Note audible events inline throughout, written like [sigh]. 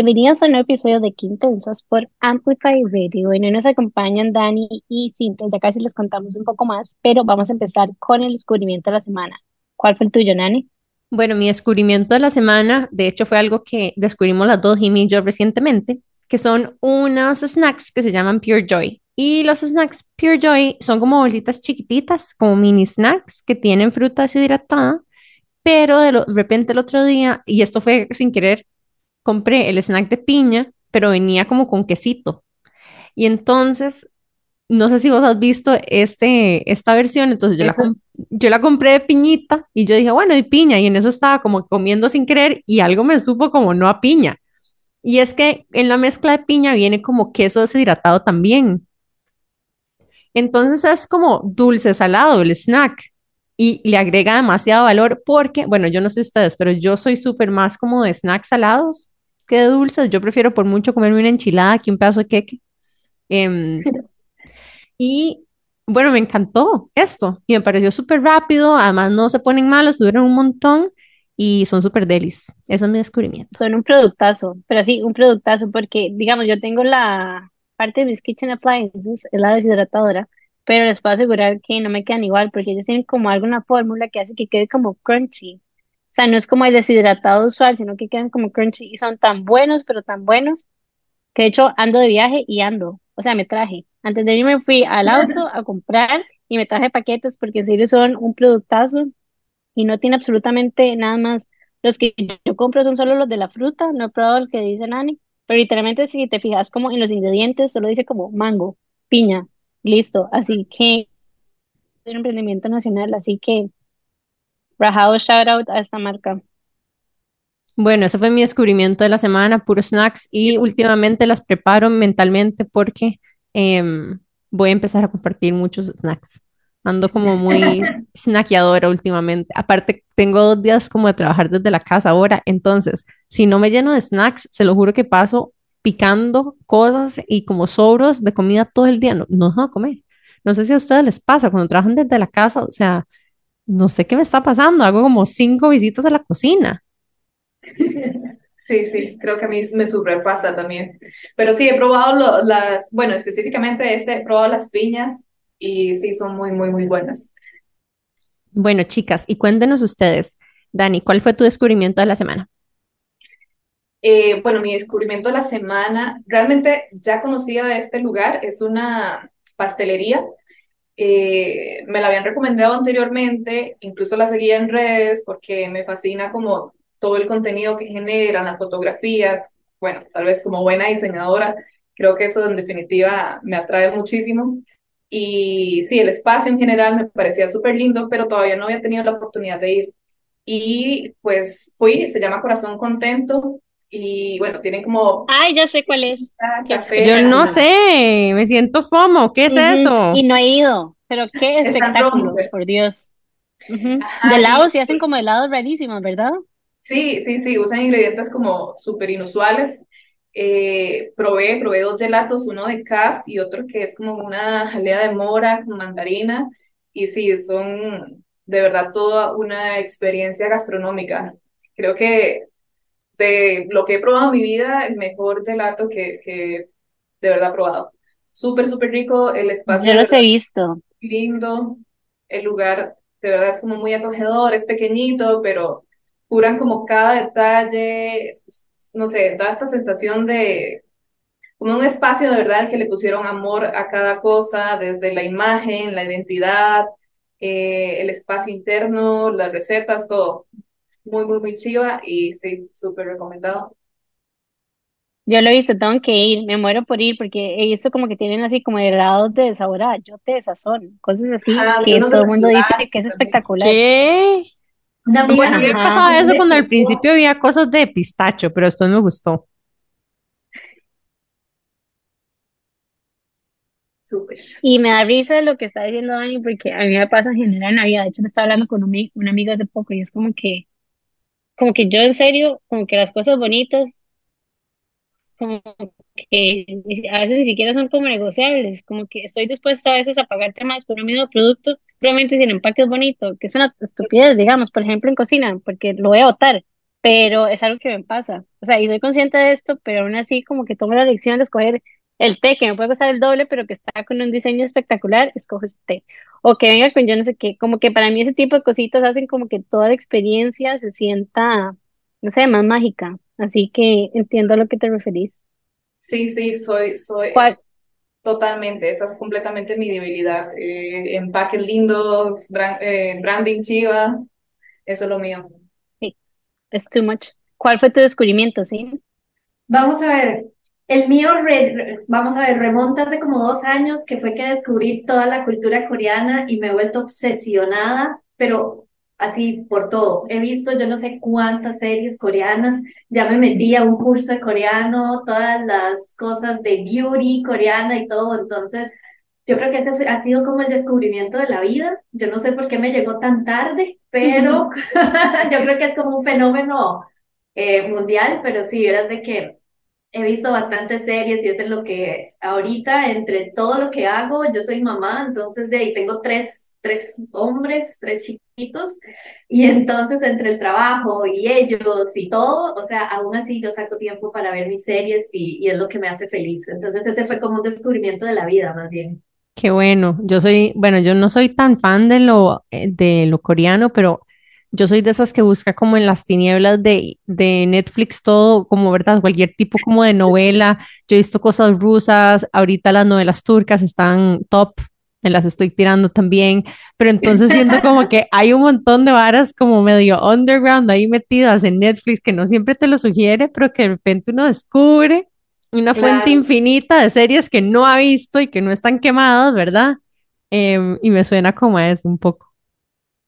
Bienvenidos a un nuevo episodio de Quintensas por Amplify Radio. Hoy nos acompañan Dani y Cinto, ya casi les contamos un poco más, pero vamos a empezar con el descubrimiento de la semana. ¿Cuál fue el tuyo, Nani? Bueno, mi descubrimiento de la semana, de hecho, fue algo que descubrimos las dos, Jimmy y yo, recientemente, que son unos snacks que se llaman Pure Joy. Y los snacks Pure Joy son como bolsitas chiquititas, como mini snacks que tienen fruta deshidratada, pero de, de repente el otro día, y esto fue sin querer, compré el snack de piña, pero venía como con quesito. Y entonces, no sé si vos has visto este, esta versión, entonces yo la, yo la compré de piñita y yo dije, bueno, de piña, y en eso estaba como comiendo sin querer y algo me supo como no a piña. Y es que en la mezcla de piña viene como queso deshidratado también. Entonces es como dulce salado el snack y le agrega demasiado valor porque, bueno, yo no sé ustedes, pero yo soy súper más como de snacks salados que de dulces. Yo prefiero por mucho comerme una enchilada que un pedazo de queque. Em, [laughs] y bueno, me encantó esto y me pareció súper rápido. Además, no se ponen malos, duran un montón y son súper delis. Ese es mi descubrimiento. Son un productazo, pero sí, un productazo porque, digamos, yo tengo la parte de mis kitchen appliances, es la deshidratadora pero les puedo asegurar que no me quedan igual porque ellos tienen como alguna fórmula que hace que quede como crunchy. O sea, no es como el deshidratado usual, sino que quedan como crunchy y son tan buenos, pero tan buenos, que de hecho ando de viaje y ando. O sea, me traje. Antes de irme fui al auto a comprar y me traje paquetes porque en serio son un productazo y no tiene absolutamente nada más. Los que yo compro son solo los de la fruta, no he probado el que dice Nani, pero literalmente si te fijas como en los ingredientes, solo dice como mango, piña, Listo, así que es un emprendimiento nacional, así que rajado shout out a esta marca. Bueno, ese fue mi descubrimiento de la semana, puros snacks, y últimamente las preparo mentalmente porque em, voy a empezar a compartir muchos snacks. Ando como muy [laughs] snackeadora últimamente. Aparte, tengo dos días como de trabajar desde la casa ahora, entonces, si no me lleno de snacks, se lo juro que paso picando cosas y como sobros de comida todo el día. No, no a comer. No sé si a ustedes les pasa cuando trabajan desde la casa, o sea, no sé qué me está pasando. Hago como cinco visitas a la cocina. [laughs] Sí, sí, creo que a mí me pasa también. Pero sí, he probado las, bueno, específicamente este, he probado las piñas y sí, son muy, muy, muy buenas. Bueno, chicas, y cuéntenos ustedes, Dani, ¿cuál fue tu descubrimiento de la semana? Eh, bueno, mi descubrimiento de la semana, realmente ya conocía de este lugar, es una pastelería. Eh, me la habían recomendado anteriormente, incluso la seguía en redes porque me fascina como todo el contenido que generan, las fotografías. Bueno, tal vez como buena diseñadora, creo que eso en definitiva me atrae muchísimo. Y sí, el espacio en general me parecía súper lindo, pero todavía no había tenido la oportunidad de ir. Y pues fui, se llama Corazón Contento, y bueno, tienen como... Ay, ya sé cuál es. Yo no sé, me siento FOMO, ¿qué es eso? Y no he ido, pero qué espectáculo, por Dios. de helado, sí hacen como helados rarísimos, ¿verdad? Sí, sí, sí, usan ingredientes como súper inusuales. Eh, probé, probé dos gelatos, uno de cas y otro que es como una jalea de mora con mandarina. Y sí, son de verdad toda una experiencia gastronómica. Creo que de lo que he probado en mi vida, el mejor gelato que, que de verdad he probado. Súper, súper rico, el espacio. Yo los he visto. Lindo, el lugar de verdad es como muy acogedor, es pequeñito, pero curan como cada detalle, no sé, da esta sensación de como un espacio de verdad que le pusieron amor a cada cosa, desde la imagen, la identidad, eh, el espacio interno, las recetas, todo muy, muy, muy chiva y sí, súper recomendado. Yo lo he visto, tengo que ir, me muero por ir porque he visto como que tienen así como grados de sabor a te de sazón, cosas así que todo el mundo dice que es espectacular. ¿Qué? bueno, a mí me pasaba eso cuando al principio había cosas de pistacho, pero después me gustó. Súper. Y me da risa lo que está diciendo Dani, porque a mí me pasa en general en Navidad. De hecho, me estaba hablando con un, un amigo hace poco y es como que como que yo en serio, como que las cosas bonitas, como que a veces ni siquiera son como negociables, como que estoy dispuesta a veces a pagarte más por un mismo producto, probablemente si el empaque es bonito, que es una estupidez, digamos, por ejemplo en cocina, porque lo voy a botar, pero es algo que me pasa. O sea, y soy consciente de esto, pero aún así como que tomo la elección de escoger el té, que me puede costar el doble, pero que está con un diseño espectacular, escojo ese té. O que venga con yo no sé qué, como que para mí ese tipo de cositas hacen como que toda la experiencia se sienta, no sé, más mágica. Así que entiendo a lo que te referís. Sí, sí, soy, soy, ¿Cuál? es totalmente, esa es completamente mi debilidad. Eh, empaques lindos, bran- eh, branding chiva, eso es lo mío. Sí, es too much. ¿Cuál fue tu descubrimiento, sí? Vamos a ver, el mío, re- vamos a ver, remonta hace como dos años que fue que descubrí toda la cultura coreana y me he vuelto obsesionada, pero así por todo. He visto yo no sé cuántas series coreanas, ya me metí a un curso de coreano, todas las cosas de beauty coreana y todo, entonces yo creo que ese ha sido como el descubrimiento de la vida. Yo no sé por qué me llegó tan tarde, pero [laughs] yo creo que es como un fenómeno eh, mundial, pero sí, eras de que He visto bastantes series y eso es lo que ahorita, entre todo lo que hago, yo soy mamá, entonces de ahí tengo tres, tres hombres, tres chiquitos, y entonces entre el trabajo y ellos y todo, o sea, aún así yo saco tiempo para ver mis series y, y es lo que me hace feliz. Entonces ese fue como un descubrimiento de la vida, más bien. Qué bueno. Yo soy, bueno, yo no soy tan fan de lo, eh, de lo coreano, pero yo soy de esas que busca como en las tinieblas de, de Netflix todo, como verdad, cualquier tipo como de novela. Yo he visto cosas rusas, ahorita las novelas turcas están top, me las estoy tirando también, pero entonces siento como que [laughs] hay un montón de varas como medio underground ahí metidas en Netflix que no siempre te lo sugiere, pero que de repente uno descubre una fuente Claro. infinita de series que no ha visto y que no están quemadas, ¿verdad? Em, y me suena como a eso un poco.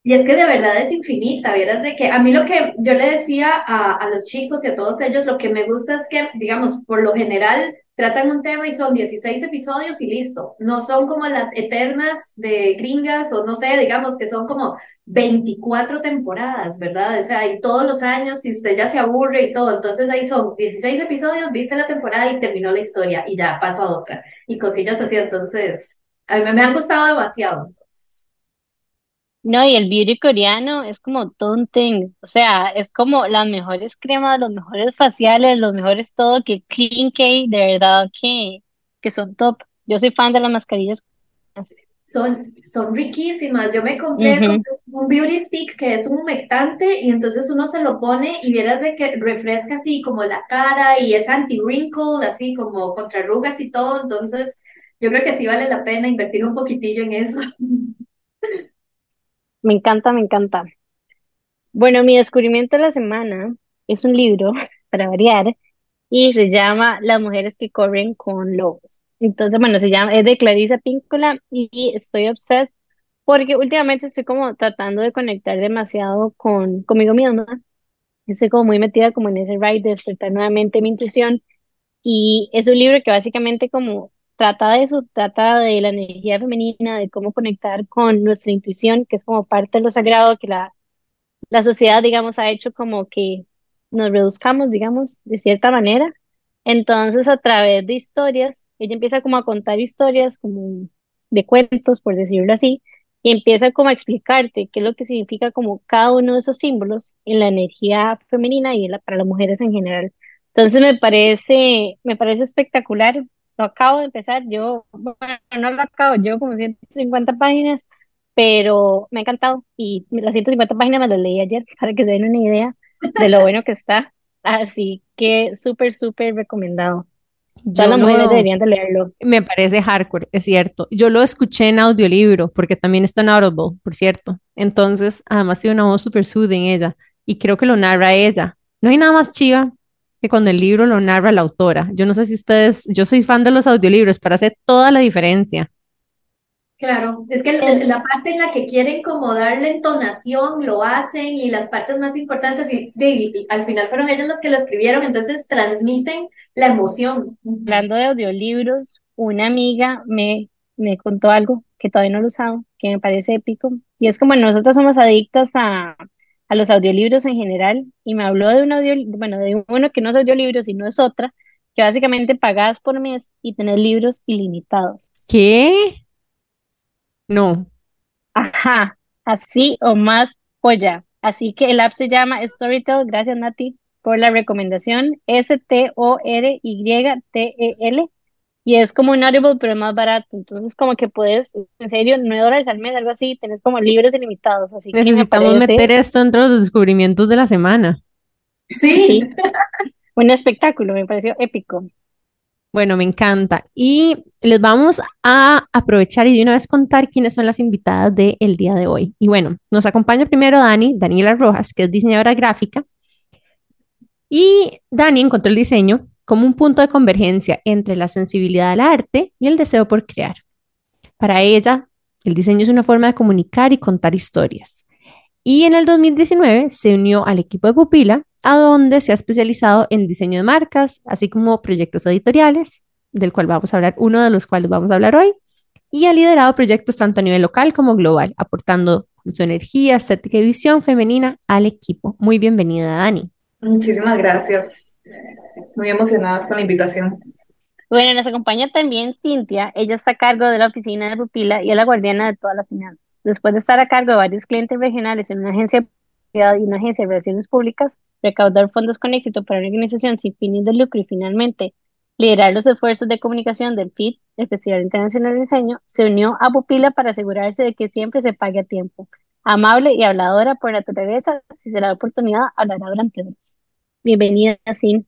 Y es que de verdad es infinita, vieras de que a mí lo que yo le decía a, a los chicos y a todos ellos, lo que me gusta es que, digamos, por lo general tratan un tema y son 16 episodios y listo. No son como las eternas de gringas o no sé, digamos que son como 24 temporadas, ¿verdad? O sea, y todos los años, si usted ya se aburre y todo, entonces ahí son 16 episodios, viste la temporada y terminó la historia y ya paso a otra. Y cosillas así, entonces, a mí me, han gustado demasiado. No, y el beauty coreano es como todo un thing. O sea, es como las mejores cremas, los mejores faciales, los mejores todo, que Clean K, de verdad que, que son top. Yo soy fan de las mascarillas. Son, son riquísimas. Yo me compré un beauty stick que es un humectante y entonces uno se lo pone y vieras de que refresca así como la cara y es anti-wrinkle, así como contra arrugas y todo. Entonces, yo creo que sí vale la pena invertir un poquitillo en eso. [laughs] Me encanta, me encanta. Bueno, mi descubrimiento de la semana es un libro, [laughs] para variar, y se llama Las mujeres que corren con lobos. Entonces, bueno, se llama, es de Clarissa Píncola y estoy obsessed porque últimamente estoy como tratando de conectar demasiado con conmigo misma. Estoy como muy metida como en ese ride de despertar nuevamente mi intuición y es un libro que básicamente como trata de eso, trata de la energía femenina, de cómo conectar con nuestra intuición, que es como parte de lo sagrado que la la sociedad, digamos, ha hecho como que nos reduzcamos, digamos, de cierta manera. Entonces, a través de historias, ella empieza como a contar historias, como de cuentos, por decirlo así, y empieza como a explicarte qué es lo que significa como cada uno de esos símbolos en la energía femenina y en la- para las mujeres en general. Entonces, me parece, me parece espectacular. Lo acabo de empezar, yo, bueno, no lo acabo, yo como 150 páginas pero me ha encantado y las 150 páginas me las leí ayer [laughs] para que se den una idea de lo bueno que está. Así que súper, súper recomendado. Yo las mujeres lo, deberían de leerlo. me parece hardcore, es cierto. Yo lo escuché en audiolibro, porque también está en Audible, por cierto. Entonces, además tiene una voz súper soothing ella, y creo que lo narra ella. No hay nada más chiva que cuando el libro lo narra la autora. Yo no sé si ustedes, yo soy fan de los audiolibros, para hacer toda la diferencia. Claro, es que el- la parte en la que quieren como darle entonación lo hacen y las partes más importantes y, de- y al final fueron ellos los que lo escribieron, entonces transmiten la emoción. Hablando de audiolibros, una amiga me, me contó algo que todavía no lo he usado, que me parece épico, y es como nosotras somos adictas a, a los audiolibros en general, y me habló de un audio, bueno, de uno que no es audiolibro, sino es otra, que básicamente pagas por mes y tenés libros ilimitados. ¿Qué? No. Ajá, así o más joya. Así que el app se llama Storytel. Gracias, Nati, por la recomendación. S-T-O-R-Y-T-E-L. Y es como un Audible, pero es más barato. Entonces, como que puedes, en serio, 9 dólares al mes, algo así, tenés como libros ilimitados. Así que me Necesitamos parece, meter esto entre los descubrimientos de la semana. Sí, sí, un espectáculo, me pareció épico. Bueno, me encanta. Y les vamos a aprovechar y de una vez contar quiénes son las invitadas del día de hoy. Y bueno, nos acompaña primero Dani, Daniela Rojas, que es diseñadora gráfica. Y Dani encontró el diseño como un punto de convergencia entre la sensibilidad al arte y el deseo por crear. Para ella, el diseño es una forma de comunicar y contar historias. Y en el 2019 se unió al equipo de Pupila, a donde se ha especializado en diseño de marcas, así como proyectos editoriales, del cual vamos a hablar, uno de los cuales vamos a hablar hoy, y ha liderado proyectos tanto a nivel local como global, aportando su energía, estética y visión femenina al equipo. Muy bienvenida, Dani. Muchísimas gracias. Muy emocionadas con la invitación. Bueno, nos acompaña también Cintia. Ella está a cargo de la oficina de Pupila y es la guardiana de todas las finanzas. Después de estar a cargo de varios clientes regionales en una agencia y una agencia de relaciones públicas, recaudar fondos con éxito para una organización sin fines de lucro y finalmente liderar los esfuerzos de comunicación del FIT, el Festival Internacional de Diseño, se unió a Pupila para asegurarse de que siempre se pague a tiempo. Amable y habladora por naturaleza, si se da oportunidad, hablará durante horas. Bienvenida, Sin.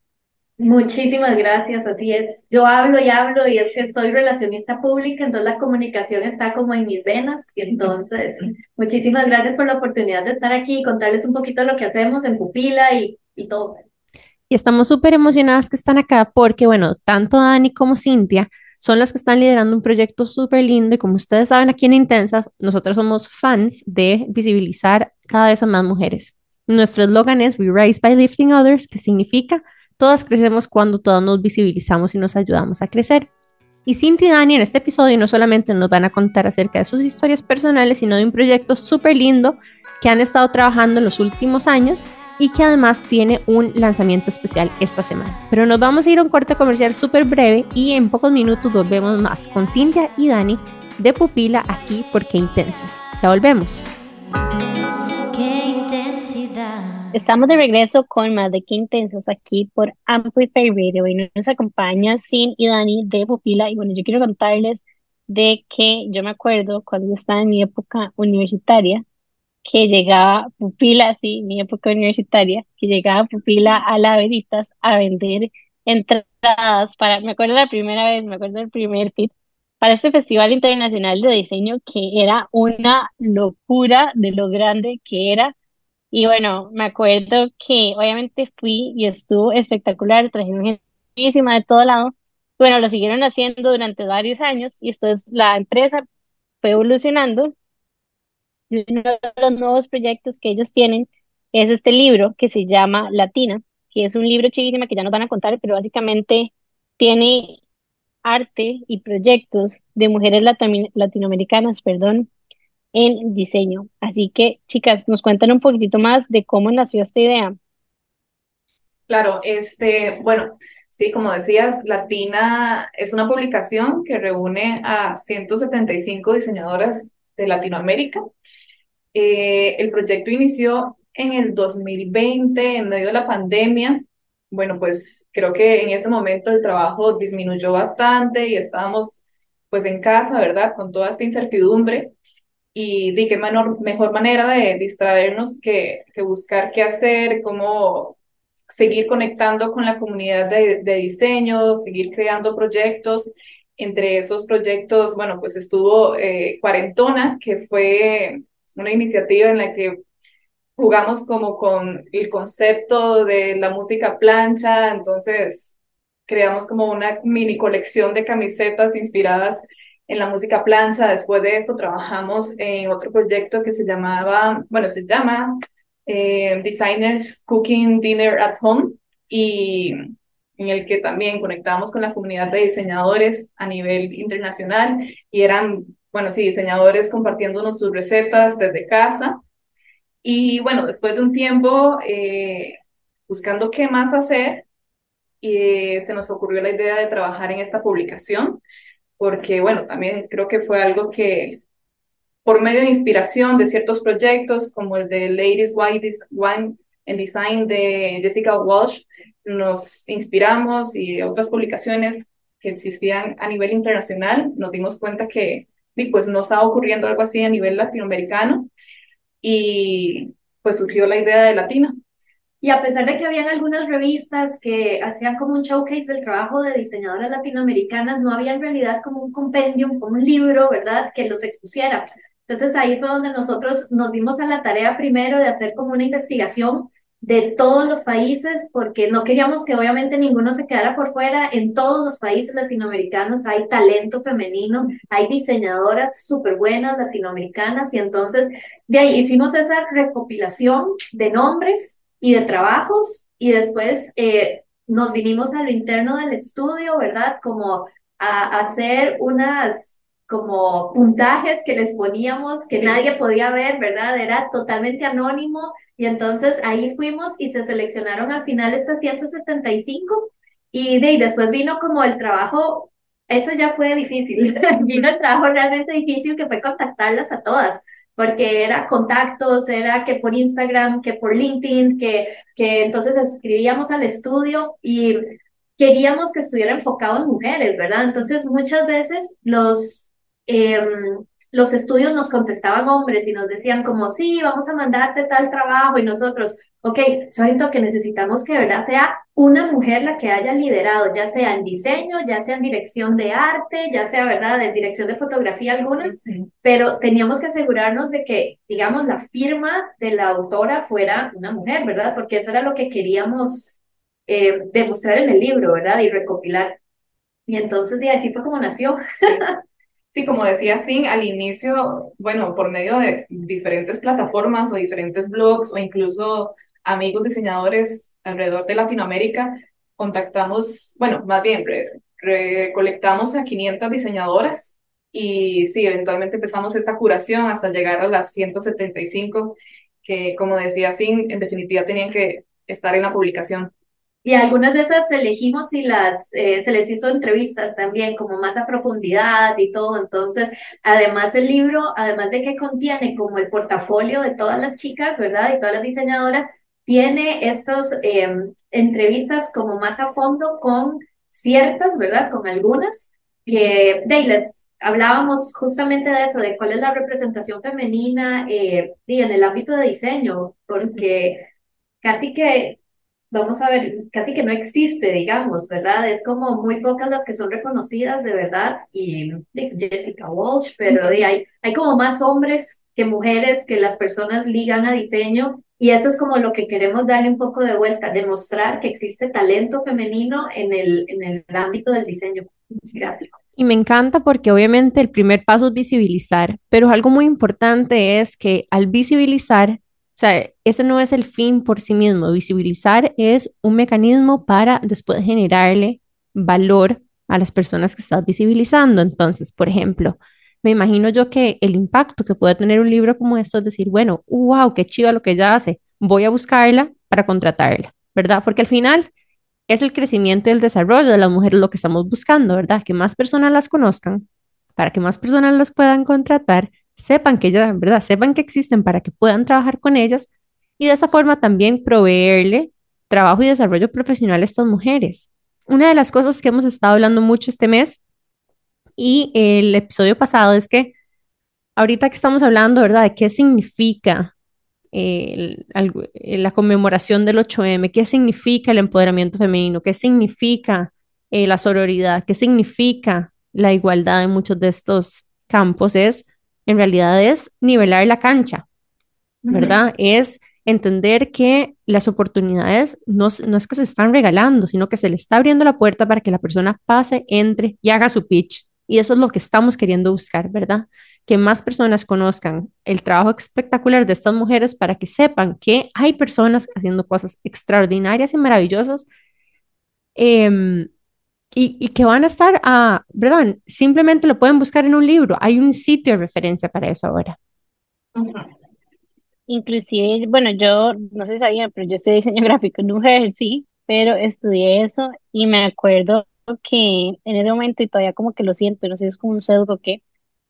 muchísimas gracias, así es. Yo hablo y hablo y es que soy relacionista pública, entonces la comunicación está como en mis venas. Y entonces, [laughs] muchísimas gracias por la oportunidad de estar aquí y contarles un poquito lo que hacemos en Pupila y, y todo. Y estamos súper emocionadas que están acá porque, bueno, tanto Dani como Cintia son las que están liderando un proyecto súper lindo y como ustedes saben aquí en Intensas, nosotros somos fans de visibilizar cada vez a más mujeres. Nuestro eslogan es We Rise by Lifting Others, que significa todas crecemos cuando todas nos visibilizamos y nos ayudamos a crecer. Y Cintia y Dani en este episodio no solamente nos van a contar acerca de sus historias personales, sino de un proyecto súper lindo que han estado trabajando en los últimos años y que además tiene un lanzamiento especial esta semana. Pero nos vamos a ir a un corte comercial súper breve y en pocos minutos volvemos más con Cintia y Dani de Pupila aquí por Qué Intensas. Ya volvemos. Estamos de regreso con más de Qué Intensas aquí por Amplify Radio y nos acompaña Sin y Dani de Pupila y bueno, yo quiero contarles de que yo me acuerdo cuando yo estaba en mi época universitaria que llegaba Pupila, sí, mi época universitaria, que llegaba Pupila a la Veritas a vender entradas para, me acuerdo la primera vez, me acuerdo del primer tip, para este Festival Internacional de Diseño que era una locura de lo grande que era. Y bueno, me acuerdo que obviamente fui y estuvo espectacular, trajeron gente de todo lado. Bueno, lo siguieron haciendo durante varios años y después la empresa fue evolucionando y uno de los nuevos proyectos que ellos tienen es este libro que se llama Latina, que es un libro chivísima que ya nos van a contar, pero básicamente tiene arte y proyectos de mujeres latino- latinoamericanas, perdón, en diseño. Así que, chicas, nos cuentan un poquitito más de cómo nació esta idea. Claro, este, bueno, sí, como decías, Latina es una publicación que reúne a 175 diseñadoras de Latinoamérica. Eh, el proyecto inició en el 2020, en medio de la pandemia. Bueno, pues creo que en ese momento el trabajo disminuyó bastante y estábamos pues en casa, ¿verdad? Con toda esta incertidumbre. Y de qué menor, mejor manera de distraernos que, que buscar qué hacer, cómo seguir conectando con la comunidad de, de diseño, seguir creando proyectos. Entre esos proyectos, bueno, pues estuvo eh, Cuarentona, que fue una iniciativa en la que jugamos como con el concepto de la música plancha, entonces creamos como una mini colección de camisetas inspiradas en la música plancha. Después de esto trabajamos en otro proyecto que se llamaba, bueno, se llama eh, Designers Cooking Dinner at Home y en el que también conectábamos con la comunidad de diseñadores a nivel internacional y eran, bueno, sí, diseñadores compartiéndonos sus recetas desde casa. Y bueno, después de un tiempo eh, buscando qué más hacer, y se nos ocurrió la idea de trabajar en esta publicación, porque bueno, también creo que fue algo que por medio de inspiración de ciertos proyectos como el de Ladies Wine and Design de Jessica Walsh, nos inspiramos y otras publicaciones que existían a nivel internacional, nos dimos cuenta que pues no estaba ocurriendo algo así a nivel latinoamericano y pues surgió la idea de Latina. Y a pesar de que habían algunas revistas que hacían como un showcase del trabajo de diseñadoras latinoamericanas, no había en realidad como un compendium, como un libro, ¿verdad?, que los expusiera. Entonces ahí fue donde nosotros nos dimos a la tarea primero de hacer como una investigación de todos los países, porque no queríamos que obviamente ninguno se quedara por fuera. En todos los países latinoamericanos hay talento femenino, hay diseñadoras súper buenas latinoamericanas y entonces de ahí hicimos esa recopilación de nombres y de trabajos y después eh, nos vinimos a lo interno del estudio, ¿verdad? Como a, hacer unas como puntajes que les poníamos que nadie podía ver, ¿verdad? Era totalmente anónimo y entonces ahí fuimos y se seleccionaron al final estas 175 y de, y después vino como el trabajo, eso ya fue difícil, [laughs] vino el trabajo realmente difícil que fue contactarlas a todas, porque era contactos, era que por Instagram, que por LinkedIn, que, que entonces escribíamos al estudio y queríamos que estuviera enfocado en mujeres, ¿verdad? Entonces muchas veces los... Eh, los estudios nos contestaban hombres y nos decían como, sí, vamos a mandarte tal trabajo y nosotros, ok, siento que necesitamos que de verdad sea una mujer la que haya liderado, ya sea en diseño, ya sea en dirección de arte, ya sea, ¿verdad?, en dirección de fotografía algunas, pero teníamos que asegurarnos de que, digamos, la firma de la autora fuera una mujer, ¿verdad? Porque eso era lo que queríamos eh, demostrar en el libro, ¿verdad? Y recopilar. Y entonces, de así fue como nació. Sí, como decía Sin, al inicio, bueno, por medio de diferentes plataformas o diferentes blogs o incluso amigos diseñadores alrededor de Latinoamérica, contactamos, bueno, más bien, recolectamos a 500 diseñadoras y sí, eventualmente empezamos esta curación hasta llegar a las 175 que, como decía Sin, en definitiva tenían que estar en la publicación. Y algunas de esas elegimos y las, eh, se les hizo entrevistas también, como más a profundidad y todo. Entonces, además el libro, además de que contiene como el portafolio de todas las chicas, ¿verdad? Y todas las diseñadoras, tiene estas em, entrevistas como más a fondo con ciertas, ¿verdad? Con algunas, que de les hablábamos justamente de eso, de cuál es la representación femenina eh, en el ámbito de diseño, porque casi que vamos a ver, casi que no existe, digamos, ¿verdad? Es como muy pocas las que son reconocidas de verdad y Jessica Walsh, pero de, hay, hay como más hombres que mujeres que las personas ligan a diseño y eso es como lo que queremos darle un poco de vuelta, demostrar que existe talento femenino en el, en el ámbito del diseño gráfico. Y me encanta porque obviamente el primer paso es visibilizar, pero algo muy importante es que al visibilizar o sea, ese no es el fin por sí mismo. Visibilizar es un mecanismo para después generarle valor a las personas que estás visibilizando. Entonces, por ejemplo, me imagino yo que el impacto que puede tener un libro como esto es decir, bueno, wow, qué chido lo que ella hace, voy a buscarla para contratarla, ¿verdad? Porque al final es el crecimiento y el desarrollo de las mujeres lo que estamos buscando, ¿verdad? Que más personas las conozcan, para que más personas las puedan contratar sepan que ya, ¿verdad? Sepan que existen para que puedan trabajar con ellas y de esa forma también proveerle trabajo y desarrollo profesional a estas mujeres. Una de las cosas que hemos estado hablando mucho este mes y el episodio pasado es que ahorita que estamos hablando, ¿verdad? De qué significa la conmemoración del 8M, qué significa el empoderamiento femenino, qué significa eh, la sororidad, qué significa la igualdad en muchos de estos campos, es en realidad es nivelar la cancha, ¿verdad? Es entender que las oportunidades no, no, es que se están regalando, sino que se le está abriendo la puerta para que la persona pase, entre y haga su pitch. Y eso es lo que estamos queriendo buscar, ¿verdad? Que más personas conozcan el trabajo espectacular de estas mujeres para que sepan que hay personas haciendo cosas extraordinarias y maravillosas eh, y, que van a estar, a, ¿verdad? Simplemente lo pueden buscar en un libro. Hay un sitio de referencia para eso ahora. Inclusive, bueno, yo no sé si sabía, pero yo estudié diseño gráfico en mujer, sí, pero estudié eso y me acuerdo que en ese momento, y todavía como que lo siento, no sé es como un pseudo que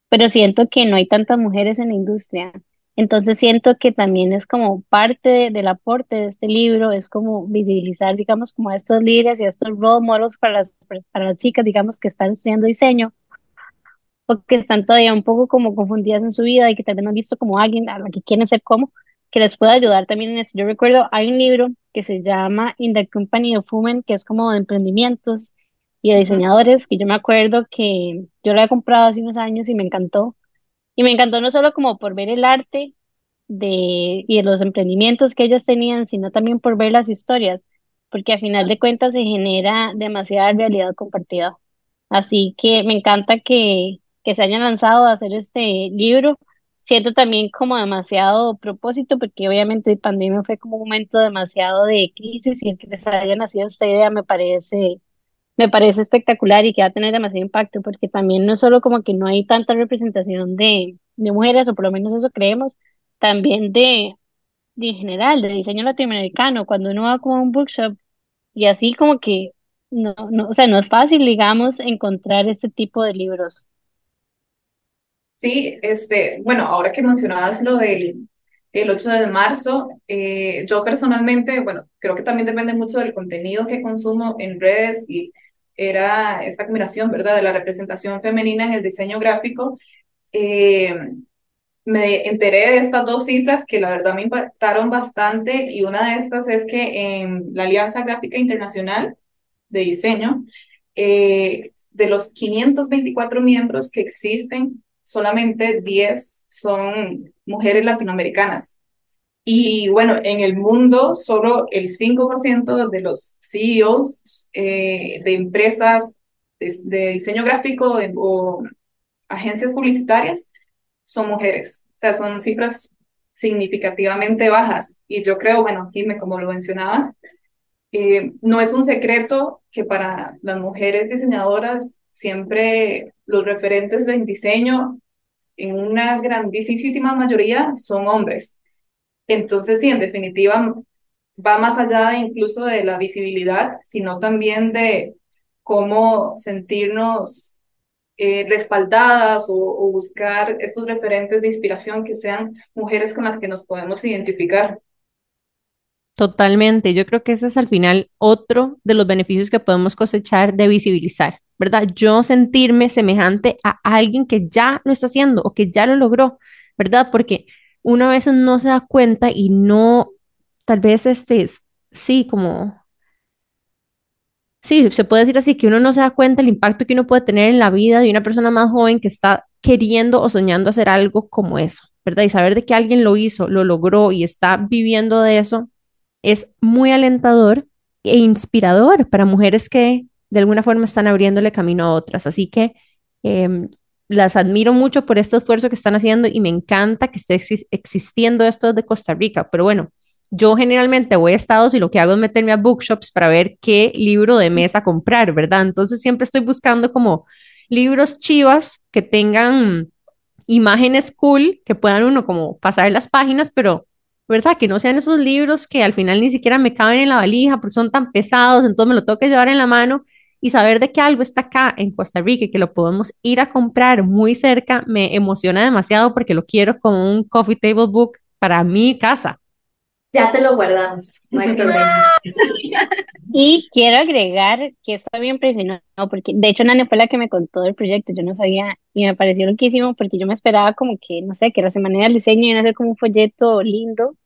pero siento que no hay tantas mujeres en la industria. Entonces siento que también es como parte de- del aporte de este libro, es como visibilizar, digamos, como a estos líderes y a estos role models para las, para las chicas, digamos, que están estudiando diseño o que están todavía un poco como confundidas en su vida y que no han visto como alguien a la que quieren ser como, que les pueda ayudar también en eso. Yo recuerdo, hay un libro que se llama In the Company of Women, que es como de emprendimientos y de diseñadores, que yo me acuerdo que yo lo he comprado hace unos años y me encantó. Y me encantó no solo como por ver el arte de, y de los emprendimientos que ellas tenían, sino también por ver las historias, porque a final de cuentas se genera demasiada realidad compartida. Así que me encanta que, que se hayan lanzado a hacer este libro. Siento también como demasiado propósito, porque obviamente pandemia fue como un momento demasiado de crisis y el que les haya nacido esta idea me parece me parece espectacular y que va a tener demasiado impacto, porque también no solo como que no hay tanta representación de, de mujeres, o por lo menos eso creemos, también de, de en general, de diseño latinoamericano, cuando uno va como a un bookshop y así como que no, no, o sea, no es fácil, digamos, encontrar este tipo de libros. Sí, este, bueno, ahora que mencionabas lo del el 8 de marzo, eh, yo personalmente, bueno, creo que también depende mucho del contenido que consumo en redes y era esta combinación, ¿verdad?, de la representación femenina en el diseño gráfico. Eh, me enteré de estas dos cifras que la verdad me impactaron bastante y una de estas es que en la Alianza Gráfica Internacional de Diseño, eh, de los 524 miembros que existen, solamente 10 son mujeres latinoamericanas. Y bueno, en el mundo solo el 5% de los CEOs eh, de empresas de, diseño gráfico o agencias publicitarias son mujeres. O sea, son cifras significativamente bajas. Y yo creo, bueno, Jimé, como lo mencionabas, eh, no es un secreto que para las mujeres diseñadoras siempre los referentes en diseño, en una grandísima mayoría, son hombres. Entonces, sí, en definitiva, va más allá de incluso de la visibilidad, sino también de cómo sentirnos eh, respaldadas o, o buscar estos referentes de inspiración que sean mujeres con las que nos podemos identificar. Totalmente. Yo creo que ese es al final otro de los beneficios que podemos cosechar de visibilizar, ¿verdad? Yo sentirme semejante a alguien que ya lo está haciendo o que ya lo logró, ¿verdad? Porque uno a veces no se da cuenta y no, tal vez este, sí, como Sí, se puede decir así, que uno no se da cuenta el impacto que uno puede tener en la vida de una persona más joven que está queriendo o soñando hacer algo como eso, ¿verdad? Y saber de que alguien lo hizo, lo logró y está viviendo de eso es muy alentador e inspirador para mujeres que de alguna forma están abriéndole camino a otras. Así que em, las admiro mucho por este esfuerzo que están haciendo y me encanta que esté exis- existiendo esto desde Costa Rica. Pero bueno, yo generalmente voy a Estados y lo que hago es meterme a bookshops para ver qué libro de mesa comprar, ¿verdad? Entonces siempre estoy buscando como libros chivas que tengan imágenes cool, que puedan uno como pasar las páginas, pero ¿verdad? Que no sean esos libros que al final ni siquiera me caben en la valija porque son tan pesados, entonces me lo tengo que llevar en la mano y saber de que algo está acá en Costa Rica y que lo podemos ir a comprar muy cerca me emociona demasiado porque lo quiero como un coffee table book para mi casa. Ya te lo guardamos, no hay problema. [laughs] Y quiero agregar que estoy bien impresionado, porque de hecho Nani fue la que me contó del proyecto, yo no sabía y me pareció loquísimo porque yo me esperaba como que, no sé, que la semana del diseño iba a ser como un folleto lindo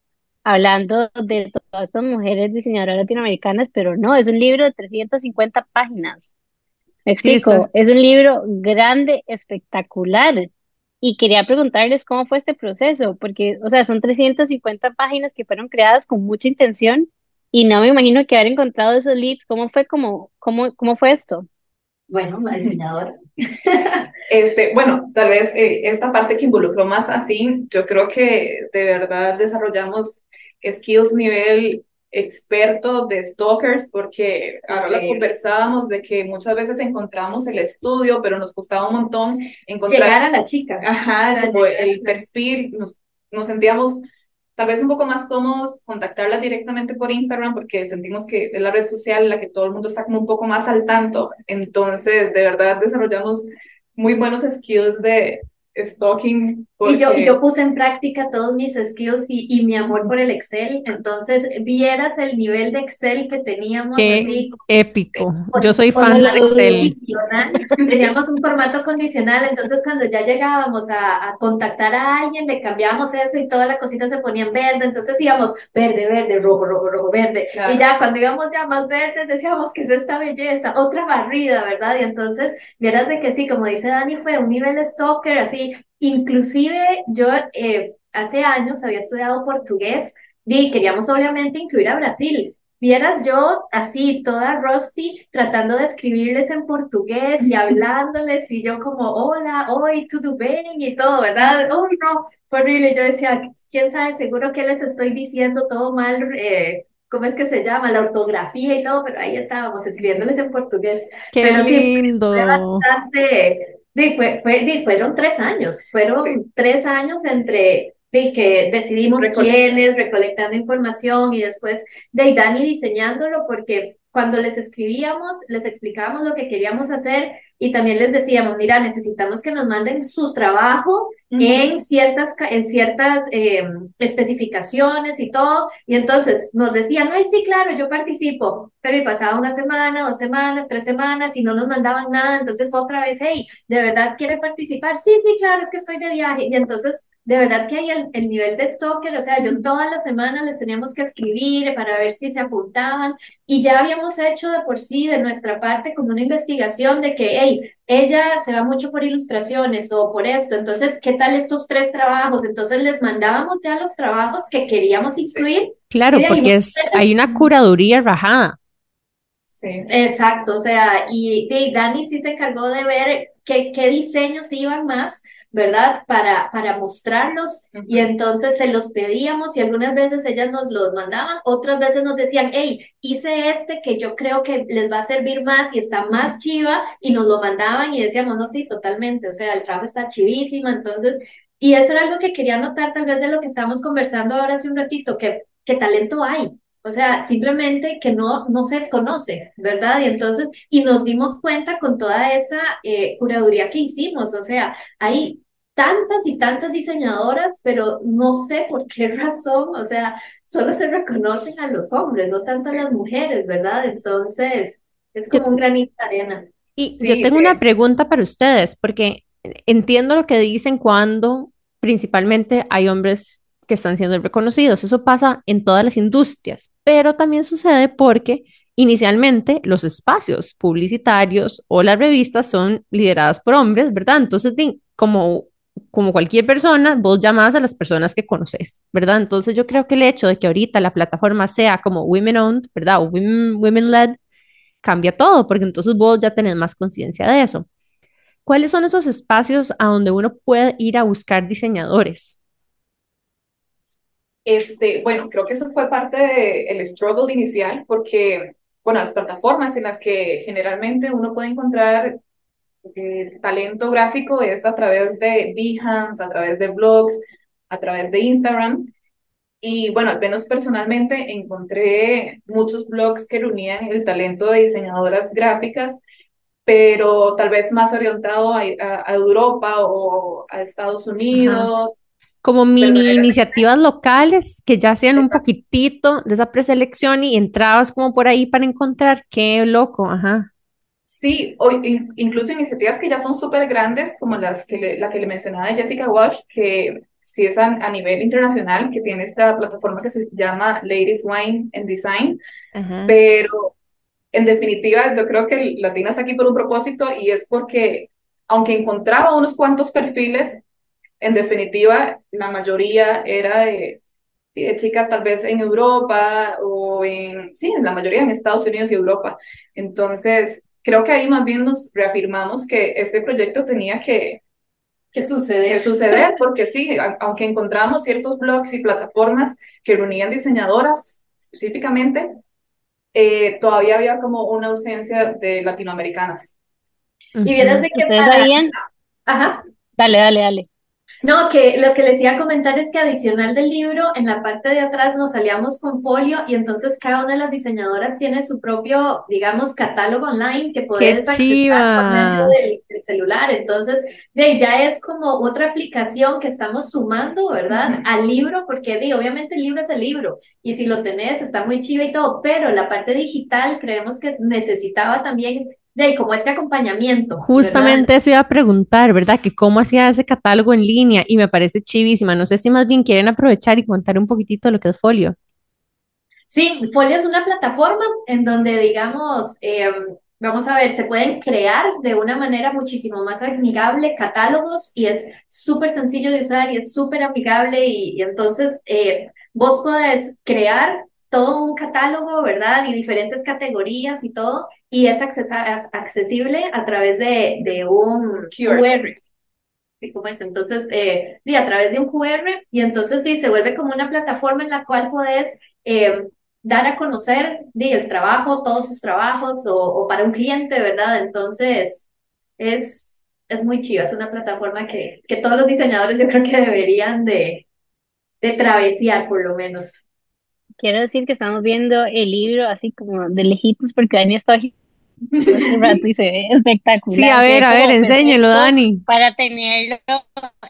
hablando de todas estas mujeres diseñadoras latinoamericanas, pero no, es un libro de 350 páginas. Me Sí, explico, estás, es un libro grande, espectacular. Y quería preguntarles cómo fue este proceso, porque, o sea, son 350 páginas que fueron creadas con mucha intención y no me imagino que haber encontrado esos leads. ¿Cómo fue, cómo, cómo, cómo fue esto? Bueno, la [laughs] diseñadora. Este, bueno, tal vez eh, esta parte que involucró más así, yo creo que de verdad desarrollamos skills nivel experto de stalkers, porque ahora Increíble. conversábamos de que muchas veces encontramos el estudio, pero nos costaba un montón Llegar encontrar, a la chica. ajá, como llegar- el perfil, nos, nos sentíamos tal vez un poco más cómodos contactarla directamente por Instagram, porque sentimos que es la red social en la que todo el mundo está como un poco más al tanto, entonces de verdad desarrollamos muy buenos skills de stalking. Y yo, y porque- yo puse en práctica todos mis skills y, y mi amor por el Excel. Entonces, vieras el nivel de Excel que teníamos Qué así. épico. con- Yo soy fan de Excel. Teníamos un formato condicional, entonces cuando ya llegábamos a, a contactar a alguien, le cambiábamos eso y toda la cosita se ponía en verde, entonces íbamos verde, verde, rojo, rojo, rojo, verde. Claro. Y ya cuando íbamos ya más verdes decíamos que es esta belleza, otra barrida, ¿verdad? Y entonces, vieras de que sí, como dice Dani, fue un nivel stalker, así, inclusive yo eh, hace años había estudiado portugués y queríamos obviamente incluir a Brasil. Vieras yo así, toda rusty, tratando de escribirles en portugués y [laughs] hablándoles, y yo como, hola, oi, tudo bem, y todo, ¿verdad? Oh, no, fue horrible. Yo decía, quién sabe, seguro que les estoy diciendo todo mal, eh, ¿cómo es que se llama? La ortografía y todo, pero ahí estábamos escribiéndoles en portugués. Qué Pero sí, lindo. Fue bastante, sí, fue, fueron tres años, fueron Sí. tres años entre de que decidimos Recole- quiénes, recolectando información y después de Dani diseñándolo, porque cuando les escribíamos, les explicábamos lo que queríamos hacer y también les decíamos, mira, necesitamos que nos manden su trabajo en ciertas, en ciertas eh, especificaciones y todo. Y entonces nos decían, ay, sí, claro, yo participo. Pero y pasaba una semana, dos semanas, tres semanas y no nos mandaban nada. Entonces otra vez, hey, ¿de verdad quiere participar? Sí, sí, claro, es que estoy de viaje. Y entonces, de verdad que hay el, el nivel de stalker. O sea, yo todas las semanas les teníamos que escribir para ver si se apuntaban. Y ya habíamos hecho de por sí, de nuestra parte, como una investigación de que, hey, ella se va mucho por ilustraciones o por esto, entonces, ¿qué tal estos tres trabajos? Entonces les mandábamos ya los trabajos que queríamos incluir. Claro, porque es, hay una curaduría rajada. Sí. Exacto, o sea, y, y Dani sí se encargó de ver qué, qué diseños iban más, ¿verdad? Para, para mostrarlos y Ujú. entonces se los pedíamos y algunas veces ellas nos los mandaban, otras veces nos decían, hey, hice este que yo creo que les va a servir más y está más chiva y nos lo mandaban y decíamos, no, sí, totalmente, o sea, el trabajo está chivísimo, entonces, y eso era algo que quería notar tal vez de lo que estábamos conversando ahora hace un ratito, que, que talento hay. O sea, simplemente que no, no se conoce, ¿verdad? Y entonces, y nos dimos cuenta con toda esta eh, curaduría que hicimos, o sea, hay tantas y tantas diseñadoras, pero no sé por qué [laughs] razón, o sea, solo se reconocen a los hombres, no tanto a las mujeres, ¿verdad? Entonces, es como un granito de arena. Y Sí, yo tengo de- una pregunta para ustedes, porque entiendo lo que dicen cuando principalmente hay hombres que están siendo reconocidos. Eso pasa en todas las industrias, pero también sucede porque inicialmente los espacios publicitarios o las revistas son lideradas por hombres, ¿verdad? Entonces, como, como cualquier persona, vos llamás a las personas que conoces, ¿verdad? Entonces, yo creo que el hecho de que ahorita la plataforma sea como women owned, ¿verdad? O women, women led, cambia todo, porque entonces vos ya tenés más conciencia de eso. ¿Cuáles son esos espacios a donde uno puede ir a buscar diseñadores? Este, bueno, creo que eso fue parte del struggle inicial, porque, bueno, las plataformas en las que generalmente uno puede encontrar eh, talento gráfico es a través de Behance, a través de blogs, a través de Instagram. Y bueno, al menos personalmente encontré muchos blogs que reunían el talento de diseñadoras gráficas, pero tal vez más orientado a, a- a Europa o a Estados Unidos. Como mini iniciativas locales que ya hacían un poquitito de esa preselección y entrabas como por ahí para encontrar qué loco, ajá. Sí, o in- incluso iniciativas que ya son súper grandes, como las que le- la que le mencionaba Jessica Walsh, que sí es a, a nivel internacional, que tiene esta plataforma que se llama Ladies Wine and Design, Ajá. pero en definitiva yo creo que Latina está aquí por un propósito y es porque aunque encontraba unos cuantos perfiles, en definitiva la mayoría era de, sí, de chicas tal vez en Europa o en, sí, la mayoría en Estados Unidos y Europa. Entonces, creo que ahí más bien nos reafirmamos que este proyecto tenía que, ¿Qué sucede? que suceder, porque sí, aunque encontramos ciertos blogs y plataformas que reunían diseñadoras específicamente, eh, todavía había como una ausencia de latinoamericanas. Y vieras de que ¿Ustedes para... sabían? Ajá. Dale, dale, dale. No, que lo que les iba a comentar es que adicional del libro, en la parte de atrás nos salíamos con folio y entonces cada una de las diseñadoras tiene su propio, digamos, catálogo online que ¡Qué puedes accesar por medio del, del celular. Entonces, de ya es como otra aplicación que estamos sumando, ¿verdad? Al libro, porque di, obviamente el libro es el libro y si lo tenés está muy chiva y todo, pero la parte digital creemos que necesitaba también de como este acompañamiento, ¿verdad? Justamente eso iba a preguntar, ¿verdad? Que cómo hacía ese catálogo en línea y me parece chivísima. No sé si más bien quieren aprovechar y contar un poquitito lo que es Folio. Sí, Folio es una plataforma en donde, digamos, eh, vamos a ver, se pueden crear de una manera muchísimo más amigable catálogos y es súper sencillo de usar y es súper amigable y, y entonces eh, vos podés crear todo un catálogo, ¿verdad? Y diferentes categorías y todo y es accesible a través de, de un QR. QR. ¿sí? ¿Cómo es? Entonces, eh, y a través de un QR, y entonces di, se vuelve como una plataforma en la cual puedes eh, dar a conocer di, el trabajo, todos sus trabajos, o, o para un cliente, ¿verdad? Entonces, es, es muy chido, es una plataforma que, que todos los diseñadores yo creo que deberían de, de travesear, por lo menos. Quiero decir que estamos viendo el libro así como de lejitos porque Dani está aquí hace rato y se ve Sí, a espectacular, ver, ve a ver, enséñelo, Dani. para tenerlo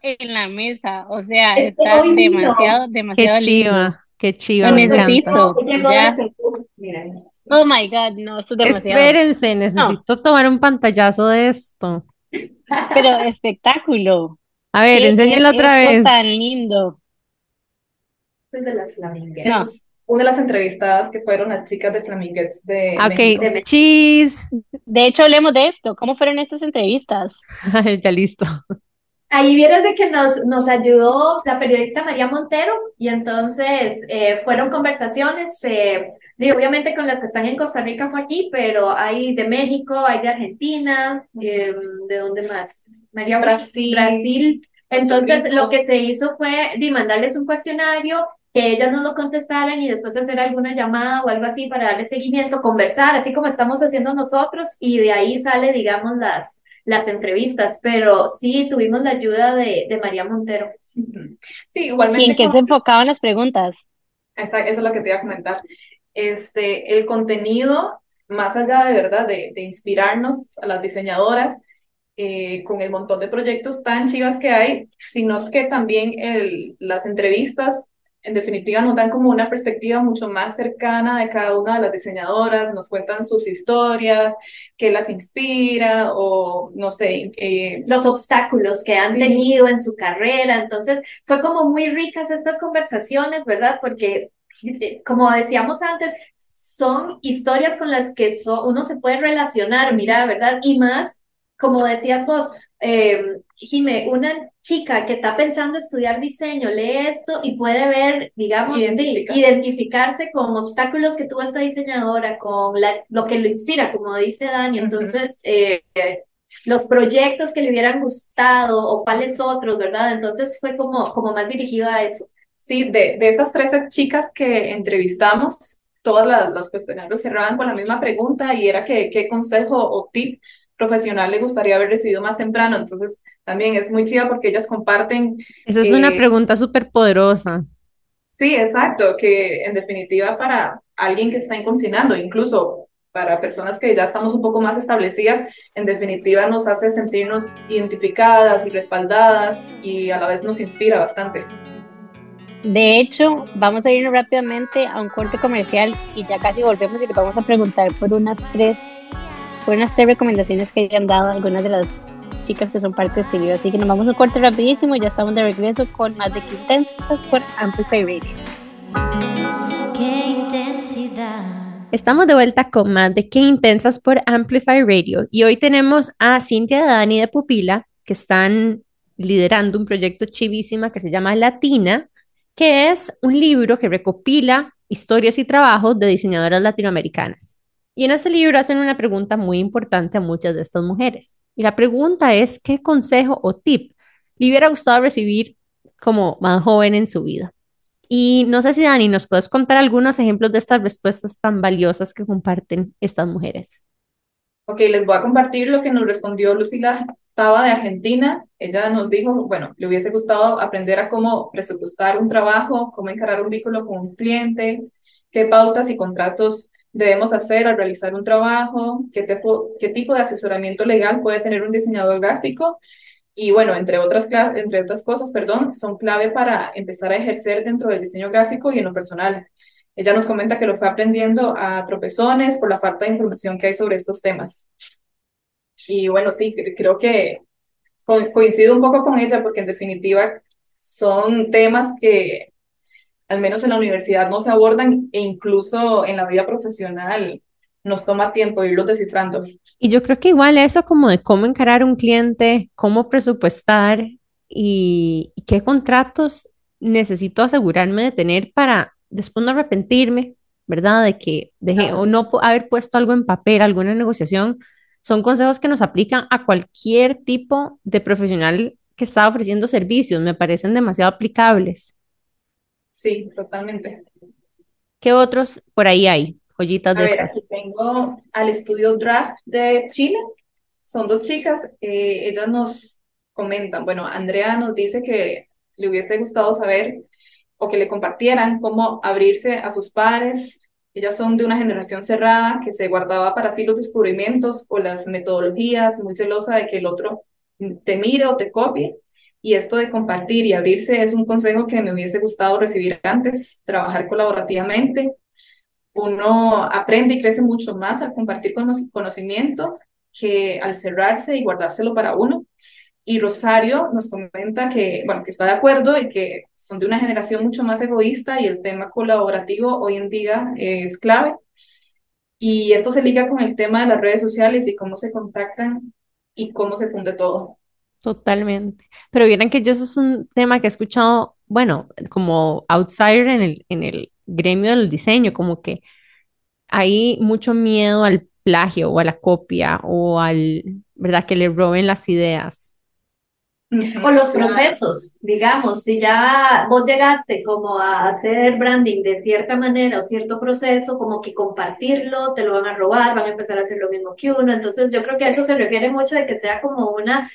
en la mesa. O sea, Este está vino, demasiado, Qué demasiado lindo. chiva, qué chiva, Lo necesito, ya. Oh my God, no, esto es demasiado. Espérense, No, necesito tomar un pantallazo de esto. pero espectáculo. A ver, ¿Qué es enséñenlo otra vez. tan lindo? Soy de las. No, una de las entrevistadas que fueron las chicas de Flaminguettes de Ah, México. Ok, De cheese. de hecho, hablemos de esto. ¿Cómo fueron estas entrevistas? Ya listo. Ahí vieras de que nos, nos ayudó la periodista María Montero y entonces eh, fueron conversaciones, eh, digo, obviamente con las que están en Costa Rica fue aquí, pero hay de México, hay de Argentina, eh, ¿de dónde más? María Brasil, Brasil. Entonces lo que se hizo fue de mandarles un cuestionario, que ellas nos lo contestaran y después hacer alguna llamada o algo así para darle seguimiento, conversar, así como estamos haciendo nosotros y de ahí sale, digamos, las las entrevistas, pero sí tuvimos la ayuda de, de María Montero. Sí, ¿Y en igualmente qué se enfocaban las preguntas? esa, eso es lo que te iba a comentar. Este, el contenido, más allá de verdad, de, de inspirarnos a las diseñadoras eh, con el montón de proyectos tan chivas que hay, sino que también el, las entrevistas, en definitiva, nos dan como una perspectiva mucho más cercana de cada una de las diseñadoras, nos cuentan sus historias, qué las inspira, o no sé, eh, Los obstáculos que han sí, tenido en su carrera, entonces fue como muy ricas estas conversaciones, ¿verdad? Porque, eh, como decíamos antes, son historias con las que so- uno se puede relacionar, mira, ¿verdad? Y más, como decías vos, eh, Jime, una chica que está pensando estudiar diseño, lee esto y puede ver, digamos, identificarse. identificarse con obstáculos que tuvo esta diseñadora, con la, lo que lo inspira, como dice Dani. Entonces, eh, los proyectos que le hubieran gustado o cuáles otros, ¿verdad? Entonces fue como, como más dirigido a eso. Sí, de, de estas 13 chicas que entrevistamos, todas las, los cuestionarios cerraban con la misma pregunta y era que qué consejo o tip profesional le gustaría haber recibido más temprano. Entonces, también es muy chida porque ellas comparten, Esa es una eh, pregunta súper poderosa. sí, exacto, que en definitiva para alguien que está incursionando, incluso para personas que ya estamos un poco más establecidas, en definitiva nos hace sentirnos identificadas y respaldadas y a la vez nos inspira bastante. De hecho, vamos a irnos rápidamente a un corte comercial y ya casi volvemos y les vamos a preguntar por unas tres, por unas tres recomendaciones que hayan dado algunas de las chicas que son parte de libro. Así que nos vamos a un corte rapidísimo y ya estamos de regreso con más de que intensas por Amplify Radio. qué intensidad. Estamos de vuelta con más de Qué Intensas por Amplify Radio y hoy tenemos a Cintia Dani de Pupila que están liderando un proyecto chivísima que se llama Latina, que es un libro que recopila historias y trabajos de diseñadoras latinoamericanas. Y en ese libro hacen una pregunta muy importante a muchas de estas mujeres. Y la pregunta es, ¿qué consejo o tip le hubiera gustado recibir como más joven en su vida? Y no sé si Dani, nos puedes contar algunos ejemplos de estas respuestas tan valiosas que comparten estas mujeres. Ok, les voy a compartir lo que nos respondió Lucila Taba de Argentina. Ella nos dijo, bueno, le hubiese gustado aprender a cómo presupuestar un trabajo, cómo encarar un vínculo con un cliente, qué pautas y contratos debemos hacer al realizar un trabajo, qué tipo, qué tipo de asesoramiento legal puede tener un diseñador gráfico y bueno, entre otras, entre otras cosas, perdón, son clave para empezar a ejercer dentro del diseño gráfico y en lo personal. Ella nos comenta que lo fue aprendiendo a tropezones por la falta de información que hay sobre estos temas. Y bueno, sí, creo que coincido un poco con ella porque en definitiva son temas que al menos en la universidad no se abordan e incluso en la vida profesional nos toma tiempo irlos descifrando. Y yo creo que igual eso como de cómo encarar un cliente, cómo presupuestar y, qué contratos necesito asegurarme de tener para después no arrepentirme, ¿verdad? De que dejé o no haber puesto algo en papel, alguna negociación, son consejos que nos aplican a cualquier tipo de profesional que está ofreciendo servicios, me parecen demasiado aplicables. Sí, totalmente. ¿Qué otros por ahí hay? Joyitas de aquí tengo al estudio Draft de Chile. Son dos chicas. Eh, ellas nos comentan, bueno, Andrea nos dice que le hubiese gustado saber o que le compartieran cómo abrirse a sus pares. Ellas son de una generación cerrada que se guardaba para sí los descubrimientos o las metodologías, muy celosa de que el otro te mire o te copie. Y esto de compartir y abrirse es un consejo que me hubiese gustado recibir antes, trabajar colaborativamente. Uno aprende y crece mucho más al compartir conocimiento que al cerrarse y guardárselo para uno. Y Rosario nos comenta que, bueno, que está de acuerdo y que son de una generación mucho más egoísta y el tema colaborativo hoy en día es clave. Y esto se liga con el tema de las redes sociales y cómo se contactan y cómo se funde todo. Totalmente. Pero vieran que yo eso es un tema que he escuchado, bueno, como outsider en el, en el gremio del diseño, como que hay mucho miedo al plagio o a la copia o al, ¿verdad? Que le roben las ideas. O los procesos, digamos, si ya vos llegaste como a hacer branding de cierta manera o cierto proceso, como que compartirlo, te lo van a robar, van a empezar a hacer lo mismo que uno. Entonces yo creo que a eso se refiere mucho de que sea como una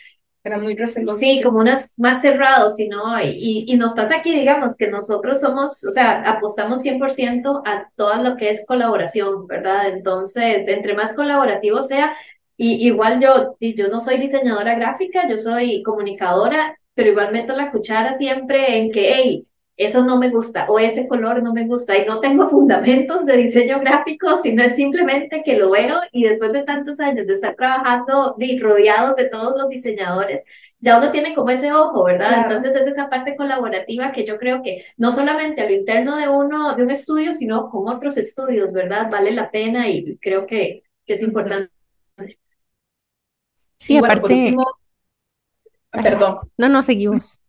era muy receloso. Sí, como unas más cerrados, sino, y, y nos pasa aquí, digamos, que nosotros somos, o sea, apostamos 100% a todo lo que es colaboración, ¿verdad? Entonces, entre más colaborativo sea, y igual yo, yo no soy diseñadora gráfica, yo soy comunicadora, pero igual meto la cuchara siempre en que, hey, eso no me gusta o ese color no me gusta y no tengo [laughs] fundamentos de diseño gráfico, sino es simplemente que lo veo y después de tantos años de estar trabajando y rodeados de todos los diseñadores, ya uno tiene como ese ojo, ¿verdad? Entonces es esa parte colaborativa que yo creo que no solamente a lo interno de uno, de un estudio, sino con otros estudios, ¿verdad? Vale la pena y creo que, que es importante. Sí, aparte... Perdón. No, no, seguimos.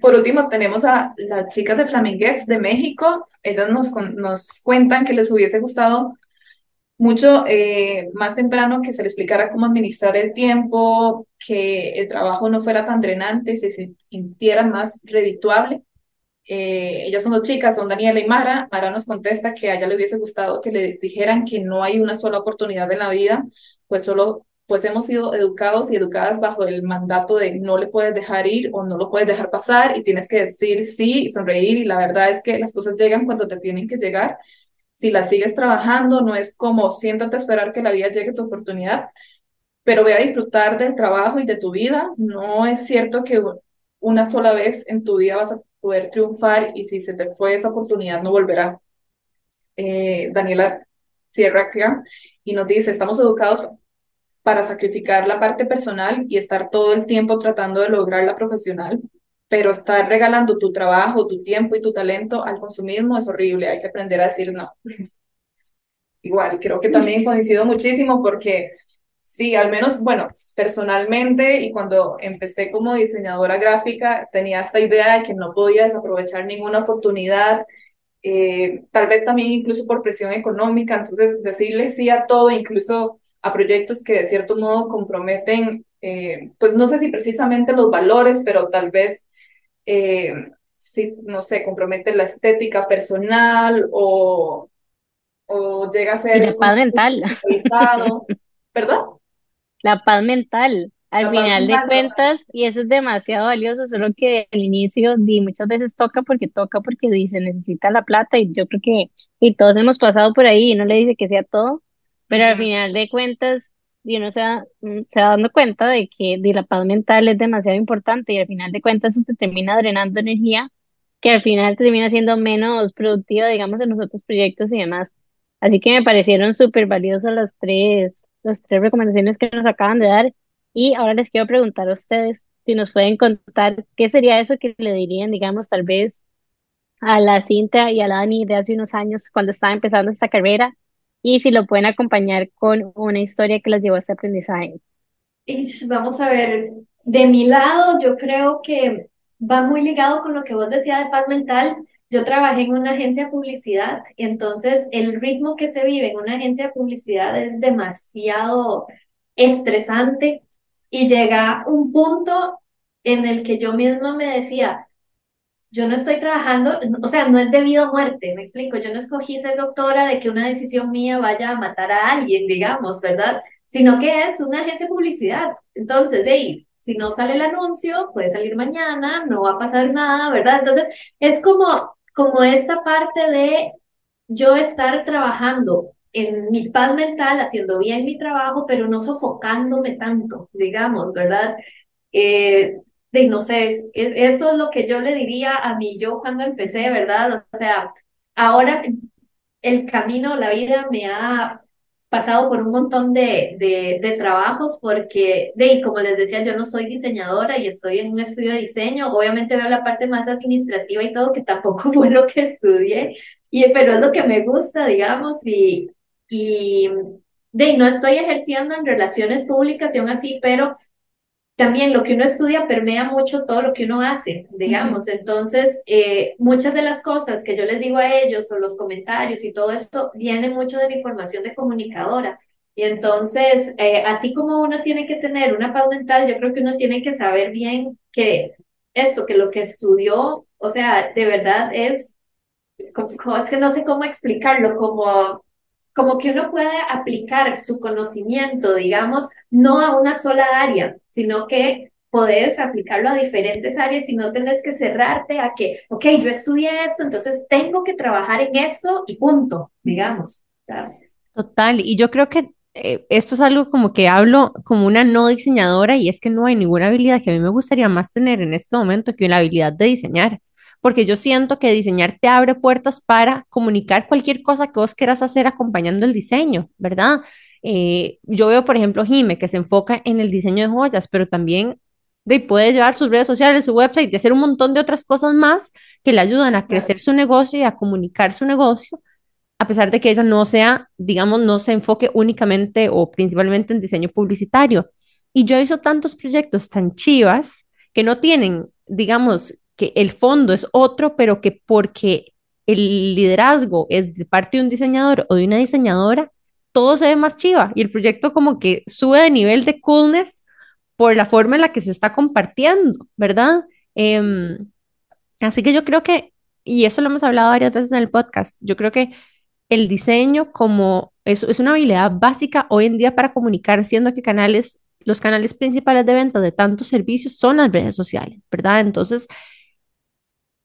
Por último, tenemos a las chicas de Flaminguex de México. Ellas nos, nos cuentan que les hubiese gustado mucho eh, más temprano que se les explicara cómo administrar el tiempo, que el trabajo no fuera tan drenante, se sintiera más redituable. Eh, ellas son dos chicas, son Daniela y Mara. Mara nos contesta que a ella le hubiese gustado que le dijeran que no hay una sola oportunidad en la vida, pues solo pues hemos sido educados y educadas bajo el mandato de no le puedes dejar ir o no lo puedes dejar pasar y tienes que decir sí y sonreír y la verdad es que las cosas llegan cuando te tienen que llegar. Si las sigues trabajando, no es como siéntate a esperar que la vida llegue tu oportunidad, pero ve a disfrutar del trabajo y de tu vida. No es cierto que una sola vez en tu vida vas a poder triunfar y si se te fue esa oportunidad no volverá. Eh, Daniela cierra acá y nos dice, estamos educados para sacrificar la parte personal y estar todo el tiempo tratando de lograr la profesional, pero estar regalando tu trabajo, tu tiempo y tu talento al consumismo es horrible, hay que aprender a decir no. [laughs] Igual, creo que también coincido muchísimo porque sí, al menos, bueno, personalmente y cuando empecé como diseñadora gráfica tenía esta idea de que no podía desaprovechar ninguna oportunidad, eh, tal vez también incluso por presión económica, entonces decirle sí a todo, incluso a proyectos que de cierto modo comprometen, eh, pues no sé si precisamente los valores, pero tal vez, eh, si, no sé, compromete la estética personal o, o llega a ser... La paz mental. [laughs] ¿Perdón? La paz mental. al La final de cuentas, y eso es demasiado valioso, solo que al inicio di, muchas veces toca porque toca porque dice necesita la plata y yo creo que y todos hemos pasado por ahí y no le dice que sea todo, pero al final de cuentas uno se va, mm, se va dando cuenta de que di, la paz mental es demasiado importante y al final de cuentas eso te termina drenando energía que al final te termina siendo menos productiva, digamos, en los otros proyectos y demás. Así que me parecieron súper valiosas las tres, las tres recomendaciones que nos acaban de dar. Y ahora les quiero preguntar a ustedes si nos pueden contar qué sería eso que le dirían, digamos, tal vez a la Cintia y a la Dani de hace unos años cuando estaba empezando esta carrera y si lo pueden acompañar con una historia que las llevó a este aprendizaje. Vamos a ver, de mi lado, yo creo que va muy ligado con lo que vos decías de paz mental. Yo trabajé en una agencia de publicidad entonces el ritmo que se vive en una agencia de publicidad es demasiado estresante y llega un punto en el que yo misma me decía, yo no estoy trabajando, o sea, no es debido a muerte, me explico, yo no escogí ser doctora de que una decisión mía vaya a matar a alguien, digamos, ¿verdad? Sino que es una agencia de publicidad. Entonces, de ahí, si no sale el anuncio, puede salir mañana, no va a pasar nada, ¿verdad? Entonces, es como, como esta parte de yo estar trabajando en mi paz mental, haciendo bien mi trabajo, pero no sofocándome tanto, digamos, ¿verdad? Eh, de no sé, es- eso es lo que yo le diría a mi yo cuando empecé, ¿verdad? O sea, ahora el camino, la vida me ha pasado por un montón de, de, de trabajos porque, de, como les decía, yo no soy diseñadora y estoy en un estudio de diseño. Obviamente veo la parte más administrativa y todo, que tampoco [laughs] fue lo que estudié, y, pero es lo que me gusta, digamos, y, y de, no estoy ejerciendo en relaciones públicas y aún así, pero también lo que uno estudia permea mucho todo lo que uno hace, digamos. Entonces, eh, muchas de las cosas que yo les digo a ellos o los comentarios y todo esto viene mucho de mi formación de comunicadora. Y entonces, eh, así como uno tiene que tener una paz mental, yo creo que uno tiene que saber bien que esto, que lo que estudió, o sea, de verdad es, como, como- es que no sé cómo explicarlo, como como que uno puede aplicar su conocimiento, digamos, no a una sola área, sino que puedes aplicarlo a diferentes áreas y no tenés que cerrarte a que, ok, yo estudié esto, entonces tengo que trabajar en esto y punto, digamos. Total, y yo creo que eh, esto es algo como que hablo como una no diseñadora y es que no hay ninguna habilidad que a mí me gustaría más tener en este momento que la habilidad de diseñar, porque yo siento que diseñar te abre puertas para comunicar cualquier cosa que vos quieras hacer acompañando el diseño, ¿verdad? Eh, yo veo, por ejemplo, Jime, que se enfoca en el diseño de joyas, pero también de, puede llevar sus redes sociales, su website y hacer un montón de otras cosas más que le ayudan a crecer su negocio y a comunicar su negocio a pesar de que ella no sea, digamos, no se enfoque únicamente o principalmente en diseño publicitario. Y yo hizo tantos proyectos tan chivas que no tienen, digamos, que el fondo es otro, pero que porque el liderazgo es de parte de un diseñador o de una diseñadora, todo se ve más chiva y el proyecto como que sube de nivel de coolness por la forma en la que se está compartiendo, ¿verdad? Em, así que yo creo que, y eso lo hemos hablado varias veces en el podcast, yo creo que el diseño como es, es una habilidad básica hoy en día para comunicar, siendo que canales, los canales principales de venta de tantos servicios son las redes sociales, ¿verdad? Entonces,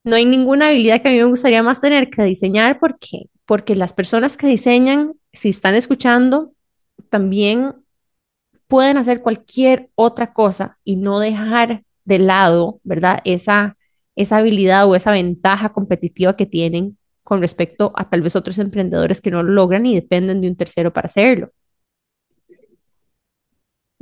no hay ninguna habilidad que a mí me gustaría más tener que diseñar porque, porque las personas que diseñan, si están escuchando, también pueden hacer cualquier otra cosa y no dejar de lado, ¿verdad? Esa, esa habilidad o esa ventaja competitiva que tienen con respecto a tal vez otros emprendedores que no lo logran y dependen de un tercero para hacerlo.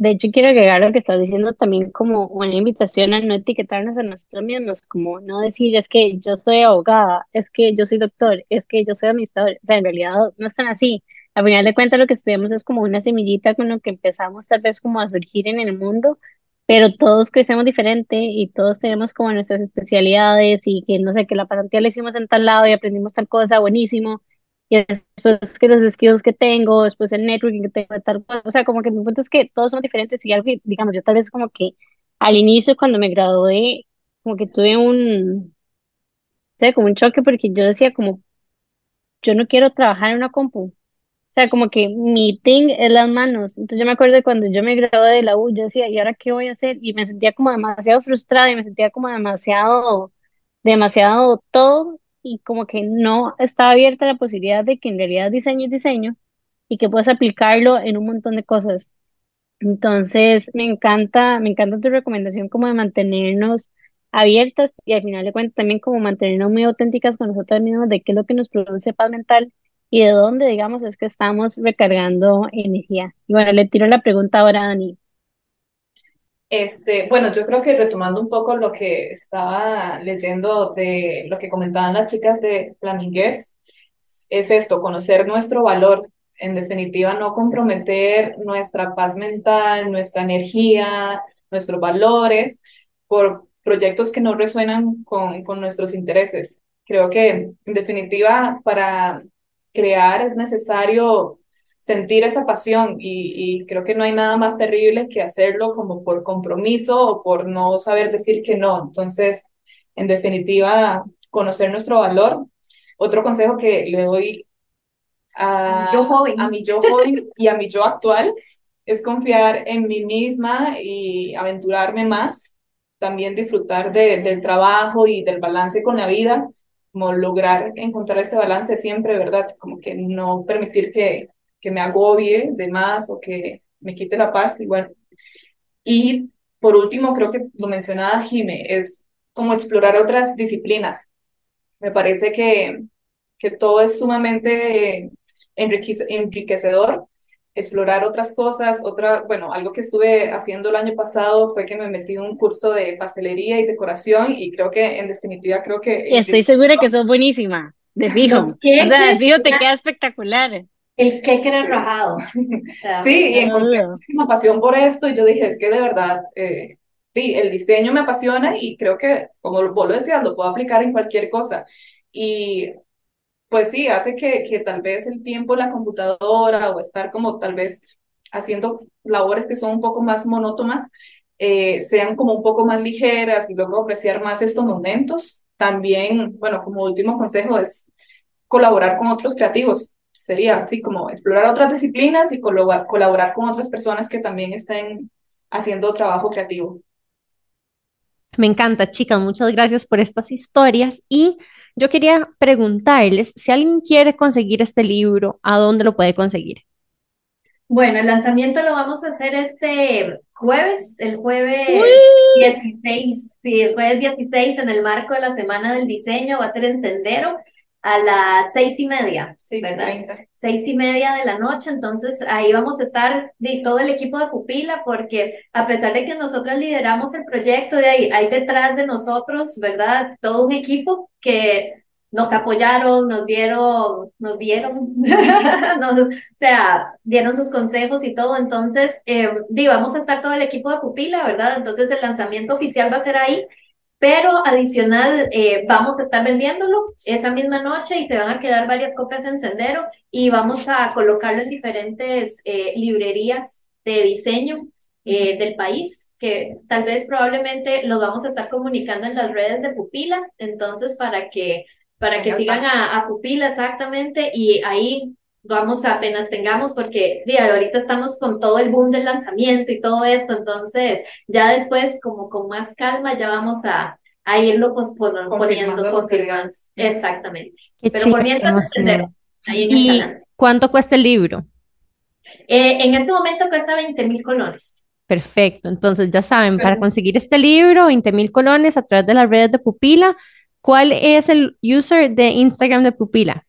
De hecho, quiero agregar lo que estás diciendo también como una invitación a no etiquetarnos a nosotros mismos, como no decir es que yo soy abogada, es que yo soy doctor, es que yo soy administrador. O sea, en realidad no están así. Al final de cuentas, lo que estudiamos es como una semillita con lo que empezamos tal vez como a surgir en el mundo, pero todos crecemos diferente y todos tenemos como nuestras especialidades y que no sé, que la pasantía la hicimos en tal lado y aprendimos tal cosa, buenísimo y después que los skills que tengo, después el networking que tengo, tal, o sea, como que mi punto es que todos somos diferentes y algo, que, digamos, yo tal vez como que al inicio cuando me gradué, como que tuve un, no sé, como un choque porque yo decía como, yo no quiero trabajar en una compu, O sea, como que mi thing es las manos. Entonces yo me acuerdo de cuando yo me gradué de la U, yo decía, ¿y ahora qué voy a hacer? Y me sentía como demasiado frustrada y me sentía como demasiado, demasiado todo y como que no estaba abierta la posibilidad de que en realidad diseño es diseño y que puedes aplicarlo en un montón de cosas. Entonces, me encanta, me encanta tu recomendación como de mantenernos abiertas y al final de cuentas también como mantenernos muy auténticas con nosotros mismos de qué es lo que nos produce paz mental y de dónde, digamos, es que estamos recargando energía. Y bueno, le tiro la pregunta ahora a Dani. Este, bueno, yo creo que retomando un poco lo que estaba leyendo de lo que comentaban las chicas de Flaminguex, es esto, conocer nuestro valor, en definitiva, no comprometer nuestra paz mental, nuestra energía, nuestros valores por proyectos que no resuenan con, con nuestros intereses. Creo que, en definitiva, para crear es necesario sentir esa pasión y, creo que no hay nada más terrible que hacerlo como por compromiso o por no saber decir que no. Entonces, en definitiva, conocer nuestro valor. Otro consejo que le doy a, yo joven. a mi yo joven y a mi yo actual es confiar en mí misma y aventurarme más, también disfrutar de, del trabajo y del balance con la vida, como lograr encontrar este balance siempre, ¿verdad? Como que no permitir que, que me agobie de más o que me quite la paz y bueno. Y por último, creo que lo mencionaba Jime, es como explorar otras disciplinas. Me parece que, que todo es sumamente enriquecedor, explorar otras cosas, otra, bueno, algo que estuve haciendo el año pasado fue que me metí en un curso de pastelería y decoración y creo que en definitiva creo que... Y estoy segura que sos buenísima, de fijo. O sea, de fijo te queda espectacular. El que era rajado. [laughs] sí, y encontré muchísima pasión por esto y yo dije, es que de verdad, eh, sí, el diseño me apasiona y creo que, como vos lo decías, lo puedo aplicar en cualquier cosa. Y pues sí, hace que, que tal vez el tiempo en la computadora o estar como tal vez haciendo labores que son un poco más monótonas, eh, sean como un poco más ligeras y luego apreciar más estos momentos. También, bueno, como último consejo es colaborar con otros creativos sería así como explorar otras disciplinas y colaborar con otras personas que también estén haciendo trabajo creativo. Me encanta, chicas, muchas gracias por estas historias y yo quería preguntarles si alguien quiere conseguir este libro, ¿a dónde lo puede conseguir? Bueno, el lanzamiento lo vamos a hacer este jueves, el jueves 16, sí, el jueves 16 en el marco de la Semana del Diseño, va a ser en Sendero a las seis y media, ¿verdad? Seis y media de la noche, entonces ahí vamos a estar de todo el equipo de Pupila, porque a pesar de que nosotros lideramos el proyecto, de ahí hay detrás de nosotros, ¿verdad? Todo un equipo que nos apoyaron, nos dieron, nos vieron, [laughs] o sea, dieron sus consejos y todo. Entonces, eh, vamos a estar todo el equipo de Pupila, ¿verdad? Entonces, el lanzamiento oficial va a ser ahí pero adicional, eh, vamos a estar vendiéndolo esa misma noche y se van a quedar varias copias en Sendero y vamos a colocarlo en diferentes eh, librerías de diseño eh, del país, que tal vez probablemente lo vamos a estar comunicando en las redes de Pupila, entonces para que, para que sigan a, a Pupila exactamente y ahí vamos a apenas tengamos, porque día ahorita estamos con todo el boom del lanzamiento y todo esto, entonces ya después, como con más calma, ya vamos a, a irlo pues, poniendo, confirmando. Exactamente. Pero por mientras, ahí en ¿Y cuánto cuesta el libro? Eh, en este momento cuesta 20 mil colones. Perfecto, entonces ya saben, para conseguir este libro, 20 mil colones a través de las redes de Pupila, ¿cuál es el user de Instagram de Pupila?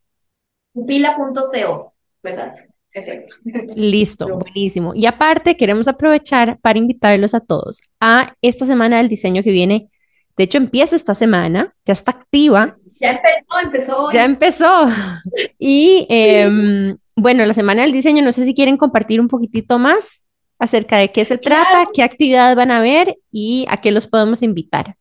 pupila.co, ¿verdad? Exacto. Listo, buenísimo. Y aparte, queremos aprovechar para invitarlos a todos a esta semana del diseño que viene. De hecho, empieza esta semana, ya está activa. Ya empezó, empezó. Ya empezó. [laughs] Y em, bueno, la semana del diseño, no sé si quieren compartir un poquitito más acerca de qué se trata, qué actividades van a ver y a qué los podemos invitar.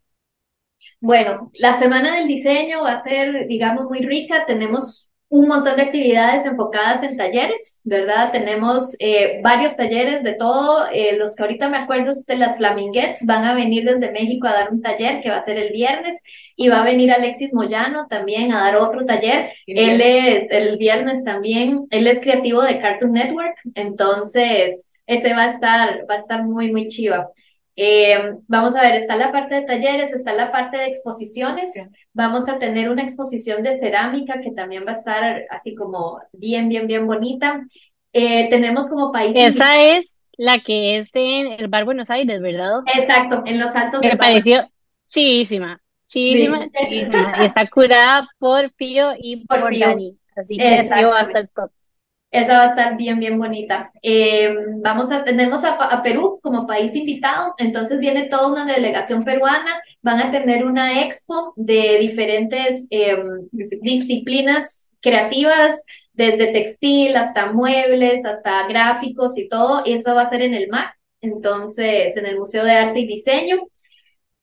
Bueno, la semana del diseño va a ser, digamos, muy rica. Tenemos un montón de actividades enfocadas en talleres, ¿verdad? Tenemos eh, varios talleres de todo. Eh, los que ahorita me acuerdo de las Flaminguettes van a venir desde México a dar un taller que va a ser el viernes y va a venir Alexis Moyano también a dar otro taller. Él es el viernes también, él es creativo de Cartoon Network, entonces ese va a estar, va a estar muy, muy chiva. Eh, vamos a ver, está la parte de talleres, está la parte de exposiciones. Vamos a tener una exposición de cerámica que también va a estar así como bien, bien, bien bonita. Eh, tenemos como país. Esa es la que es en el Bar Buenos Aires, ¿verdad? Exacto, en los altos. Me pareció chidísima, chidísima, chidísima. Y está curada por Pío y por, Dani. Así que va a estar top. Esa va a estar bien, bien bonita. Eh, vamos a, tenemos a, Perú como país invitado, entonces viene toda una delegación peruana, van a tener una expo de diferentes eh, disciplinas creativas, desde textil hasta muebles, hasta gráficos y todo, y eso va a ser en el MAC, entonces en el Museo de Arte y Diseño.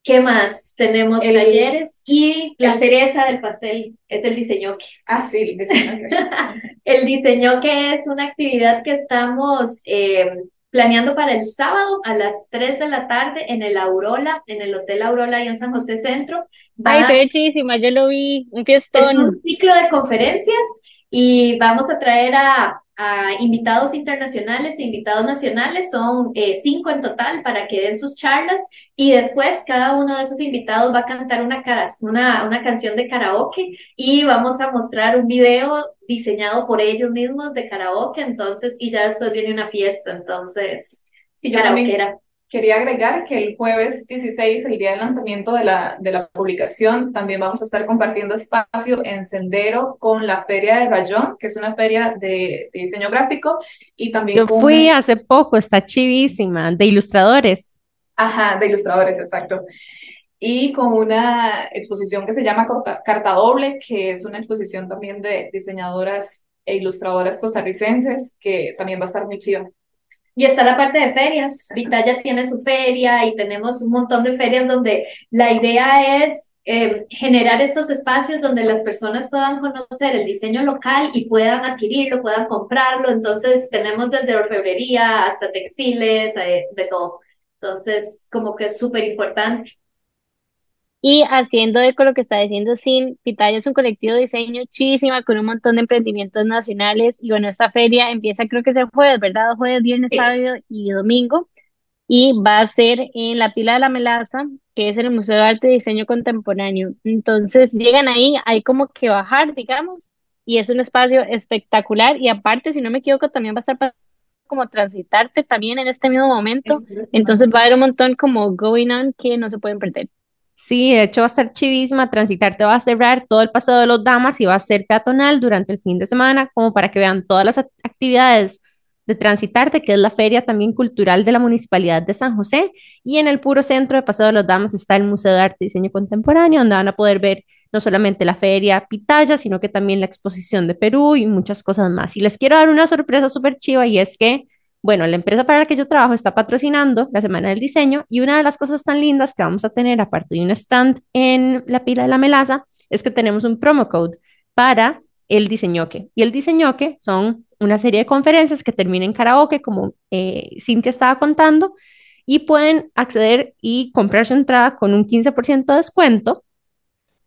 ¿Qué más? Tenemos talleres y la cereza del pastel es el diseño que. Ah, sí, el diseño. [laughs] el diseño que es una actividad que estamos eh, planeando para el sábado a las 3 de la tarde en el Aurola, en el Hotel Aurola y en San José Centro. Ay, se ve chidísima, yo lo vi, un fiestón. Es un ciclo de conferencias y vamos a traer a a invitados internacionales e invitados nacionales, son eh, cinco en total para que den sus charlas y después cada uno de esos invitados va a cantar una, una, una canción de karaoke y vamos a mostrar un video diseñado por ellos mismos de karaoke, entonces, y ya después viene una fiesta, entonces, sí, karaoke Quería agregar que el jueves 16, el día del lanzamiento de la, de la publicación, también vamos a estar compartiendo espacio en Sendero con la Feria de Rayón, que es una feria de, diseño gráfico, y también... Yo fui hace poco, está chivísima, de ilustradores. Ajá, de ilustradores, exacto. Y con una exposición que se llama Carta Doble, que es una exposición también de diseñadoras e ilustradoras costarricenses, que también va a estar muy chido. Y está la parte de ferias. Vitaya tiene su feria y tenemos un montón de ferias donde la idea es eh, generar estos espacios donde las personas puedan conocer el diseño local y puedan adquirirlo, puedan comprarlo. Entonces tenemos desde orfebrería hasta textiles, eh, de todo. Entonces, como que es súper importante. Y haciendo eco lo que está diciendo Sin, Pitaya es un colectivo de diseño chísima con un montón de emprendimientos nacionales. Y bueno, esta feria empieza creo que es el jueves, ¿verdad? Jueves, viernes, sábado y domingo. Y va a ser en la pila de la melaza, que es en el Museo de Arte y Diseño Contemporáneo. Entonces llegan ahí, hay como que bajar, digamos, y es un espacio espectacular. Y aparte, si no me equivoco, también va a estar como transitarte también en este mismo momento. Entonces va a haber un montón como going on que no se pueden perder. Sí, de hecho va a estar chivísima, Transitarte va a cerrar todo el paseo de los damas y va a ser peatonal durante el fin de semana, como para que vean todas las actividades de Transitarte, que es la feria también cultural de la Municipalidad de San José, y en el puro centro de Paseo de los Damas está el Museo de Arte y Diseño Contemporáneo, donde van a poder ver no solamente la feria Pitaya, sino que también la exposición de Perú y muchas cosas más. Y les quiero dar una sorpresa súper chiva y es que bueno, la empresa para la que yo trabajo está patrocinando la Semana del Diseño y una de las cosas tan lindas que vamos a tener, aparte de un stand en la pila de la melaza, es que tenemos un promo code para el diseñoque. Y el diseñoque son una serie de conferencias que terminan en karaoke, como eh, Cintia estaba contando, y pueden acceder y comprar su entrada con un 15% de descuento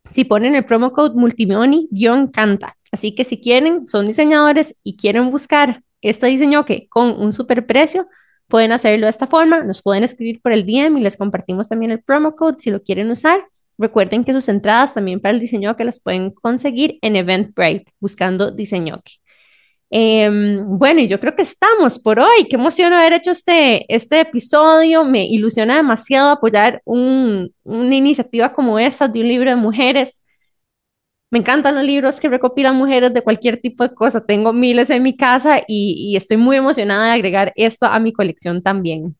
si ponen el promo code multimoni-canta. Así que si quieren, son diseñadores y quieren buscar este diseño que con un super precio pueden hacerlo de esta forma, nos pueden escribir por el DM y les compartimos también el promo code si lo quieren usar. Recuerden que sus entradas también para el diseño que las pueden conseguir en Eventbrite buscando diseño em, bueno, y yo creo que estamos por hoy. Qué emoción haber hecho este, este episodio. Me ilusiona demasiado apoyar un, una iniciativa como esta de un libro de mujeres me encantan los libros que recopilan mujeres de cualquier tipo de cosa. Tengo miles en mi casa y, estoy muy emocionada de agregar esto a mi colección también.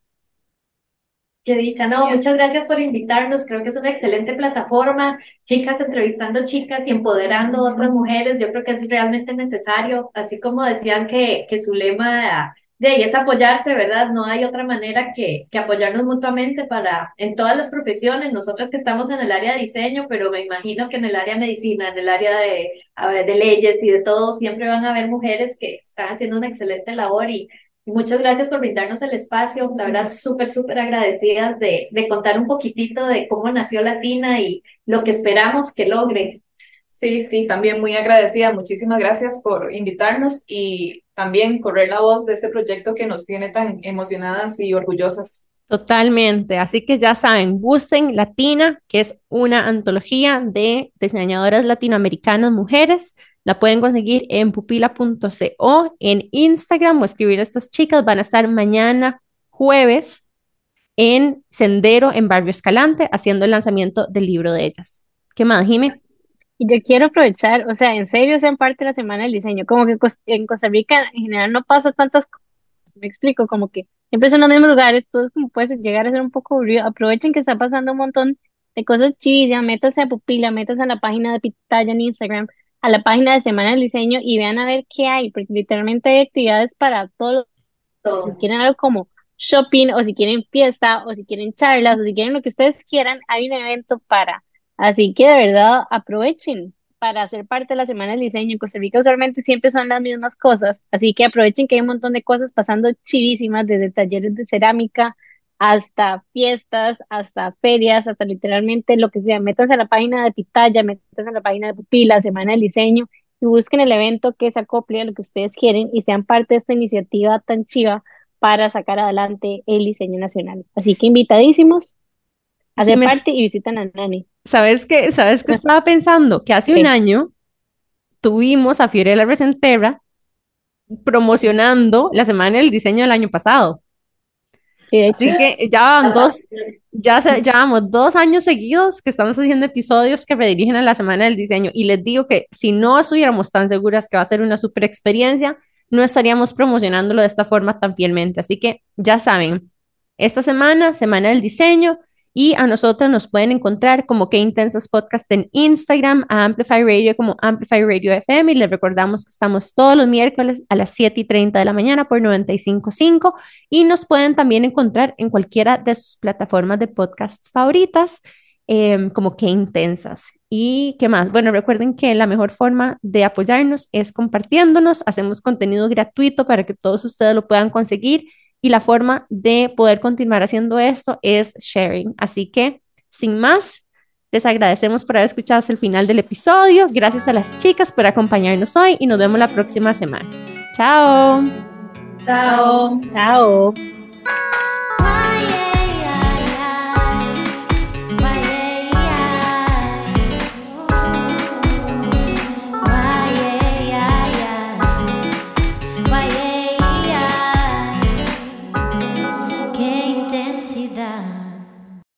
Qué dicha, no, muchas gracias por invitarnos. Creo que es una excelente plataforma. Chicas entrevistando chicas y empoderando a otras mujeres. Yo creo que es realmente necesario. Así como decían que, que su lema de ahí es apoyarse, ¿verdad? No hay otra manera que, que apoyarnos mutuamente para, en todas las profesiones, nosotras que estamos en el área de diseño, pero me imagino que en el área de medicina, en el área de, de leyes y de todo, siempre van a haber mujeres que están haciendo una excelente labor y, muchas gracias por brindarnos el espacio, la verdad, súper, súper agradecidas de, de contar un poquitito de cómo nació Latina y lo que esperamos que logre. Sí, sí, también muy agradecida. Muchísimas gracias por invitarnos y también correr la voz de este proyecto que nos tiene tan emocionadas y orgullosas. Totalmente. Así que ya saben, busquen Latina, que es una antología de diseñadoras latinoamericanas mujeres. La pueden conseguir en pupila.co, en Instagram o escribir a estas chicas. Van a estar mañana jueves en Sendero en Barrio Escalante haciendo el lanzamiento del libro de ellas. ¿Qué más, Jimmy? Y yo quiero aprovechar, o sea, en serio sean parte de la semana del diseño, como que en Costa Rica en general no pasa tantas cosas, me explico, como que siempre son los mismos lugares, todos como puede llegar a ser un poco aburrido, aprovechen que está pasando un montón de cosas chidas, métanse a Pupila, métanse a la página de Pitaya en Instagram, a la página de Semana del Diseño y vean a ver qué hay, porque literalmente hay actividades para todos, todo. si quieren algo como shopping, o si quieren fiesta, o si quieren charlas, o si quieren lo que ustedes quieran, hay un evento para Así que de verdad aprovechen para ser parte de la Semana del Diseño. En Costa Rica usualmente siempre son las mismas cosas, así que aprovechen que hay un montón de cosas pasando chivísimas, desde talleres de cerámica hasta fiestas, hasta ferias, hasta literalmente lo que sea. Métanse a la página de Pitaya, métanse a la página de Pupila, Semana del Diseño, y busquen el evento que se acople a lo que ustedes quieren y sean parte de esta iniciativa tan chiva para sacar adelante el diseño nacional. Así que invitadísimos a ser parte y visitan a Nani. ¿Sabes qué? ¿Sabes qué estaba pensando? Que hace un año tuvimos a Fiorella Resenterra promocionando la semana del diseño del año pasado. Así que ya van dos, ya llevamos dos años seguidos que estamos haciendo episodios que redirigen a la semana del diseño y les digo que si no estuviéramos tan seguras que va a ser una super experiencia, no estaríamos promocionándolo de esta forma tan fielmente. Así que ya saben, esta semana, semana del diseño, y a nosotros nos pueden encontrar como Que Intensas Podcast en Instagram, a Amplify Radio como Amplify Radio FM. Y les recordamos que estamos todos los miércoles a las 7 y 30 de la mañana por 95.5. Y nos pueden también encontrar en cualquiera de sus plataformas de podcast favoritas, em, como Que Intensas. ¿Y qué más? Bueno, recuerden que la mejor forma de apoyarnos es compartiéndonos. Hacemos contenido gratuito para que todos ustedes lo puedan conseguir y la forma de poder continuar haciendo esto es sharing. Así que, sin más, les agradecemos por haber escuchado hasta el final del episodio. Gracias a las chicas por acompañarnos hoy y nos vemos la próxima semana. Chao. Chao. Chao.